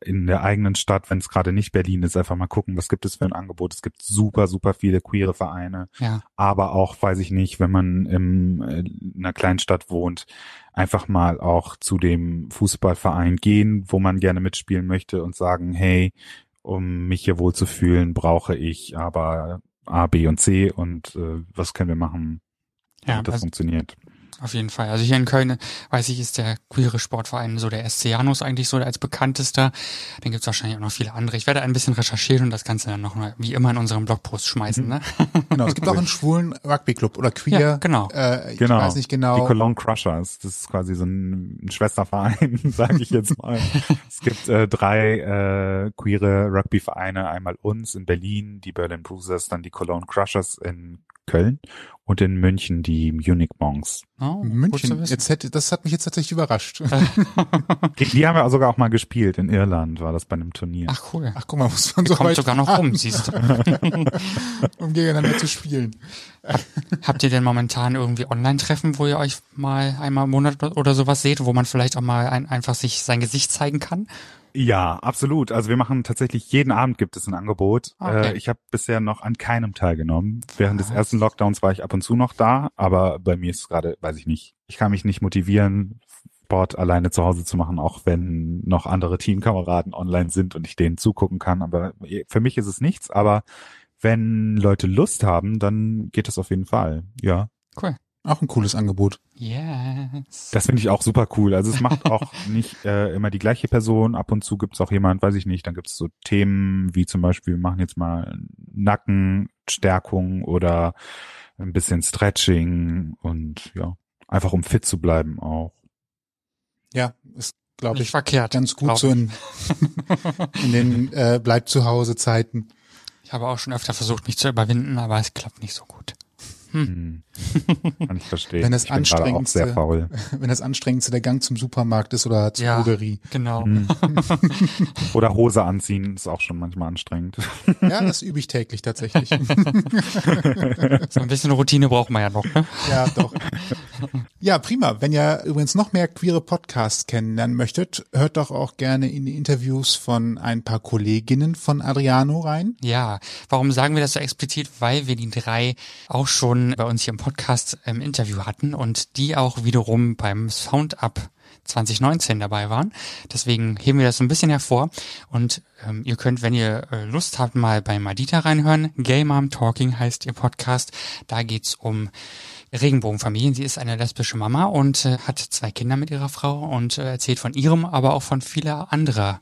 S5: in der eigenen Stadt, wenn es gerade nicht Berlin ist, einfach mal gucken, was gibt es für ein Angebot. Es gibt super, super viele queere Vereine
S4: Ja,
S5: aber auch, weiß ich nicht, wenn man im, äh, in einer kleinen Stadt wohnt, einfach mal auch zu dem Fußballverein gehen, wo man gerne mitspielen möchte und sagen, hey, um mich hier wohl zu fühlen, brauche ich aber A, B und C und äh, was können wir machen,
S4: ja,
S5: damit das
S4: also
S5: funktioniert.
S4: Auf jeden Fall. Also hier in Köln, weiß ich, ist der queere Sportverein so der SC Janus eigentlich so als bekanntester. Dann gibt's wahrscheinlich auch noch viele andere. Ich werde ein bisschen recherchieren und das Ganze dann noch mal, wie immer in unserem Blogpost schmeißen, ne?
S3: genau. Es gibt auch einen schwulen Rugbyclub oder queer.
S4: Ja, genau.
S3: Äh, ich
S5: Genau.
S3: weiß nicht
S5: Die
S3: genau.
S5: Cologne Crushers, das ist quasi so ein, ein Schwesterverein, sage ich jetzt mal. es gibt äh, drei äh, queere Rugbyvereine, einmal uns in Berlin, die Berlin Bruisers, dann die Cologne Crushers in Köln und in München die Munich Monks.
S4: Oh,
S3: München, jetzt hätte, das hat mich jetzt tatsächlich überrascht.
S5: Die, die haben wir sogar auch mal gespielt, in Irland war das bei einem Turnier.
S4: Ach cool.
S3: Ach, guck mal, muss man so
S4: Kommt sogar noch rum, siehst du.
S3: um gegeneinander zu spielen.
S4: Habt ihr denn momentan irgendwie Online-Treffen, wo ihr euch mal einmal im Monat oder sowas seht, wo man vielleicht auch mal ein, einfach sich sein Gesicht zeigen kann?
S5: Ja, absolut. Also wir machen tatsächlich jeden Abend gibt es ein Angebot.
S4: Okay.
S5: Äh, ich habe bisher noch an keinem teilgenommen. Während des
S4: Ah.
S5: ersten Lockdowns war ich ab und zu noch da, aber bei mir ist es gerade, weiß ich nicht. Ich kann mich nicht motivieren, Sport alleine zu Hause zu machen, auch wenn noch andere Teamkameraden online sind und ich denen zugucken kann. Aber für mich ist es nichts. Aber wenn Leute Lust haben, dann geht das auf jeden Fall. Ja.
S4: Cool.
S3: Auch ein cooles Angebot.
S4: Yes.
S5: Das finde ich auch super cool. Also es macht auch nicht äh, immer die gleiche Person. Ab und zu gibt's auch jemand, weiß ich nicht, dann gibt's so Themen wie zum Beispiel, wir machen jetzt mal Nackenstärkung oder ein bisschen Stretching und ja, einfach um fit zu bleiben auch.
S3: Ja, ist, glaube ich,
S4: verkehrt.
S3: ganz gut so in, in den äh, Bleib zu Hause Zeiten.
S4: Ich habe auch schon öfter versucht, mich zu überwinden, aber es klappt nicht so gut.
S5: Hm. Kann ich verstehen.
S3: Wenn das
S5: ich bin gerade auch sehr
S3: anstrengendste,
S5: faul.
S3: wenn das anstrengendste der Gang zum Supermarkt ist oder zur
S4: Ja.
S3: Drogerie.
S4: Genau.
S5: Hm. Oder Hose anziehen ist auch schon manchmal anstrengend.
S3: Ja, das übe ich täglich tatsächlich.
S4: So ein bisschen Routine braucht man ja noch. Ne?
S3: Ja, doch. Ja, prima. Wenn ihr übrigens noch mehr queere Podcasts kennenlernen möchtet, hört doch auch gerne in die Interviews von ein paar Kolleginnen von Adriano rein.
S4: Ja, warum sagen wir das so explizit? Weil wir die drei auch schon bei uns hier im Podcast im Interview hatten und die auch wiederum beim Sound Up 2019 dabei waren. Deswegen heben wir das so ein bisschen hervor. Und ähm, ihr könnt, wenn ihr äh, Lust habt, mal bei Madita reinhören. Gay Mom Talking heißt ihr Podcast. Da geht's um Regenbogenfamilien. Sie ist eine lesbische Mama und äh, hat zwei Kinder mit ihrer Frau und äh, erzählt von ihrem, aber auch von vieler anderer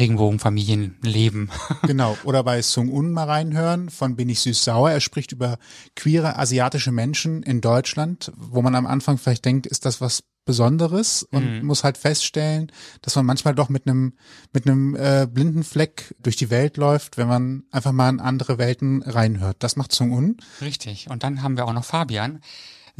S4: Regenbogenfamilienleben.
S3: Genau. Oder bei Sung Un mal reinhören von Bin ich süß-sauer. Er spricht über queere asiatische Menschen in Deutschland, wo man am Anfang vielleicht denkt, ist das was Besonderes und muss halt feststellen, dass man manchmal doch mit einem mit einem äh, blinden Fleck durch die Welt läuft, wenn man einfach mal in andere Welten reinhört. Das macht Sung Un.
S4: Richtig. Und dann haben wir auch noch Fabian.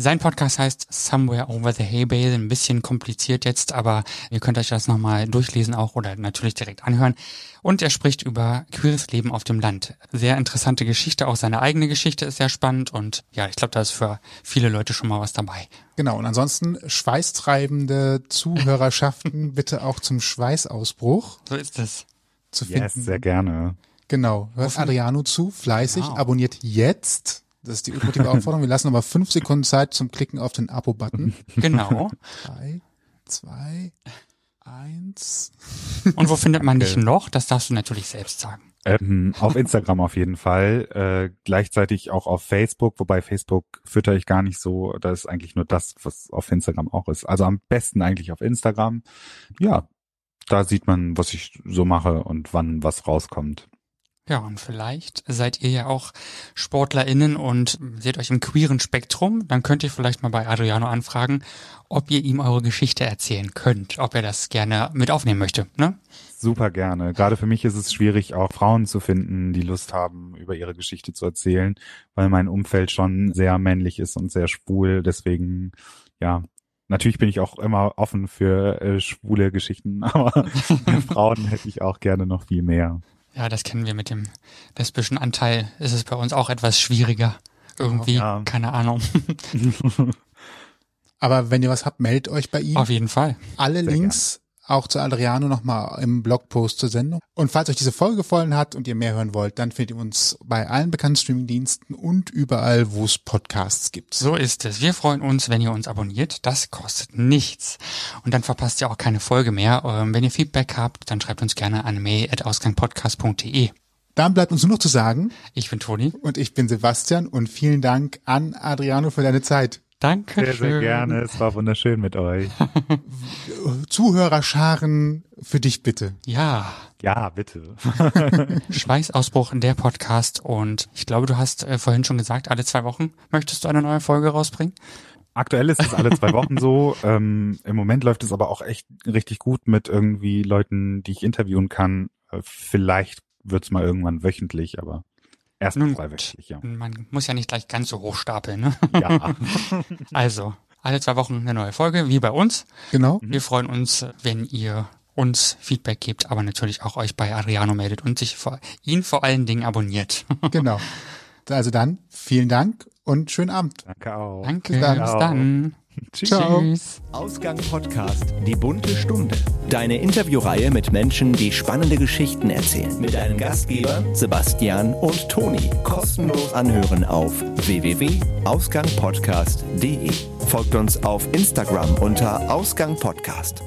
S4: Sein Podcast heißt Somewhere Over the Hay Bale. Ein bisschen kompliziert jetzt, aber ihr könnt euch das nochmal durchlesen auch oder natürlich direkt anhören. Und er spricht über queeres Leben auf dem Land. Sehr interessante Geschichte. Auch seine eigene Geschichte ist sehr spannend und ja, ich glaube, da ist für viele Leute schon mal was dabei.
S3: Genau. Und ansonsten schweißtreibende Zuhörerschaften bitte auch zum Schweißausbruch
S4: So ist es.
S3: zu finden.
S5: Yes, sehr gerne.
S3: Genau. Hört Adriano zu, fleißig,
S4: Genau.
S3: abonniert jetzt. Das ist die ultimative Aufforderung. Wir lassen aber fünf Sekunden Zeit zum Klicken auf den Abo-Button.
S4: Genau.
S3: Drei, zwei, eins.
S4: Und wo findet man dich noch? Das darfst du natürlich selbst sagen.
S5: Ähm, auf Instagram auf jeden Fall. Äh, gleichzeitig auch auf Facebook, wobei Facebook fütter ich gar nicht so. Da ist eigentlich nur das, was auf Instagram auch ist. Also am besten eigentlich auf Instagram. Ja, da sieht man, was ich so mache und wann was rauskommt.
S4: Ja, und vielleicht seid ihr ja auch SportlerInnen und seht euch im queeren Spektrum. Dann könnt ihr vielleicht mal bei Adriano anfragen, ob ihr ihm eure Geschichte erzählen könnt, ob er das gerne mit aufnehmen möchte. Ne?
S5: Super gerne. Gerade für mich ist es schwierig, auch Frauen zu finden, die Lust haben, über ihre Geschichte zu erzählen, weil mein Umfeld schon sehr männlich ist und sehr schwul. Deswegen, ja, natürlich bin ich auch immer offen für äh, schwule Geschichten, aber Frauen hätte ich auch gerne noch viel mehr.
S4: Ja, das kennen wir mit dem lesbischen Anteil. Ist es bei uns auch etwas schwieriger. Irgendwie,
S5: Ja.
S4: keine Ahnung.
S3: Aber wenn ihr was habt, meldet euch bei ihm.
S4: Auf jeden Fall.
S3: Alle
S5: Sehr
S3: Links auch zu Adriano nochmal im Blogpost zur Sendung. Und falls euch diese Folge gefallen hat und ihr mehr hören wollt, dann findet ihr uns bei allen bekannten Streamingdiensten und überall, wo es Podcasts gibt.
S4: So ist es. Wir freuen uns, wenn ihr uns abonniert. Das kostet nichts. Und dann verpasst ihr auch keine Folge mehr. Ähm, Wenn ihr Feedback habt, dann schreibt uns gerne an mail.ausgangpodcast.de.
S3: Dann bleibt uns nur noch zu sagen,
S4: Ich bin Toni.
S3: und ich bin Sebastian und vielen Dank an Adriano für deine Zeit.
S4: Danke
S5: Sehr, sehr gerne. Es war wunderschön mit euch.
S3: Zuhörerscharen für dich bitte.
S4: Ja,
S5: Ja, bitte.
S4: Schweißausbruch der Podcast. Und ich glaube, du hast äh, vorhin schon gesagt, alle zwei Wochen möchtest du eine neue Folge rausbringen.
S5: Aktuell ist es alle zwei Wochen so. Ähm, Im Moment läuft es aber auch echt richtig gut mit irgendwie Leuten, die ich interviewen kann. Äh, vielleicht wird's mal irgendwann wöchentlich, aber erst
S4: Nun
S5: wöchentlich, ja.
S4: Man muss ja nicht gleich ganz so hoch stapeln. Ne?
S5: Ja,
S4: Also, alle zwei Wochen eine neue Folge, wie bei uns.
S3: Genau.
S4: Wir freuen uns, wenn ihr uns Feedback gebt, aber natürlich auch euch bei Adriano meldet und sich vor, ihn vor allen Dingen abonniert.
S3: Genau. Also dann, vielen Dank und schönen Abend.
S5: danke auch.
S4: Danke,
S3: Bis dann.
S4: bis dann. Tschüss.
S1: Ausgang Podcast Die bunte Stunde. Deine Interviewreihe mit Menschen, die spannende Geschichten erzählen. Mit deinen Gastgebern Sebastian und Toni. Kostenlos anhören auf www.ausgangpodcast.de. Folgt uns auf Instagram unter Ausgang Podcast.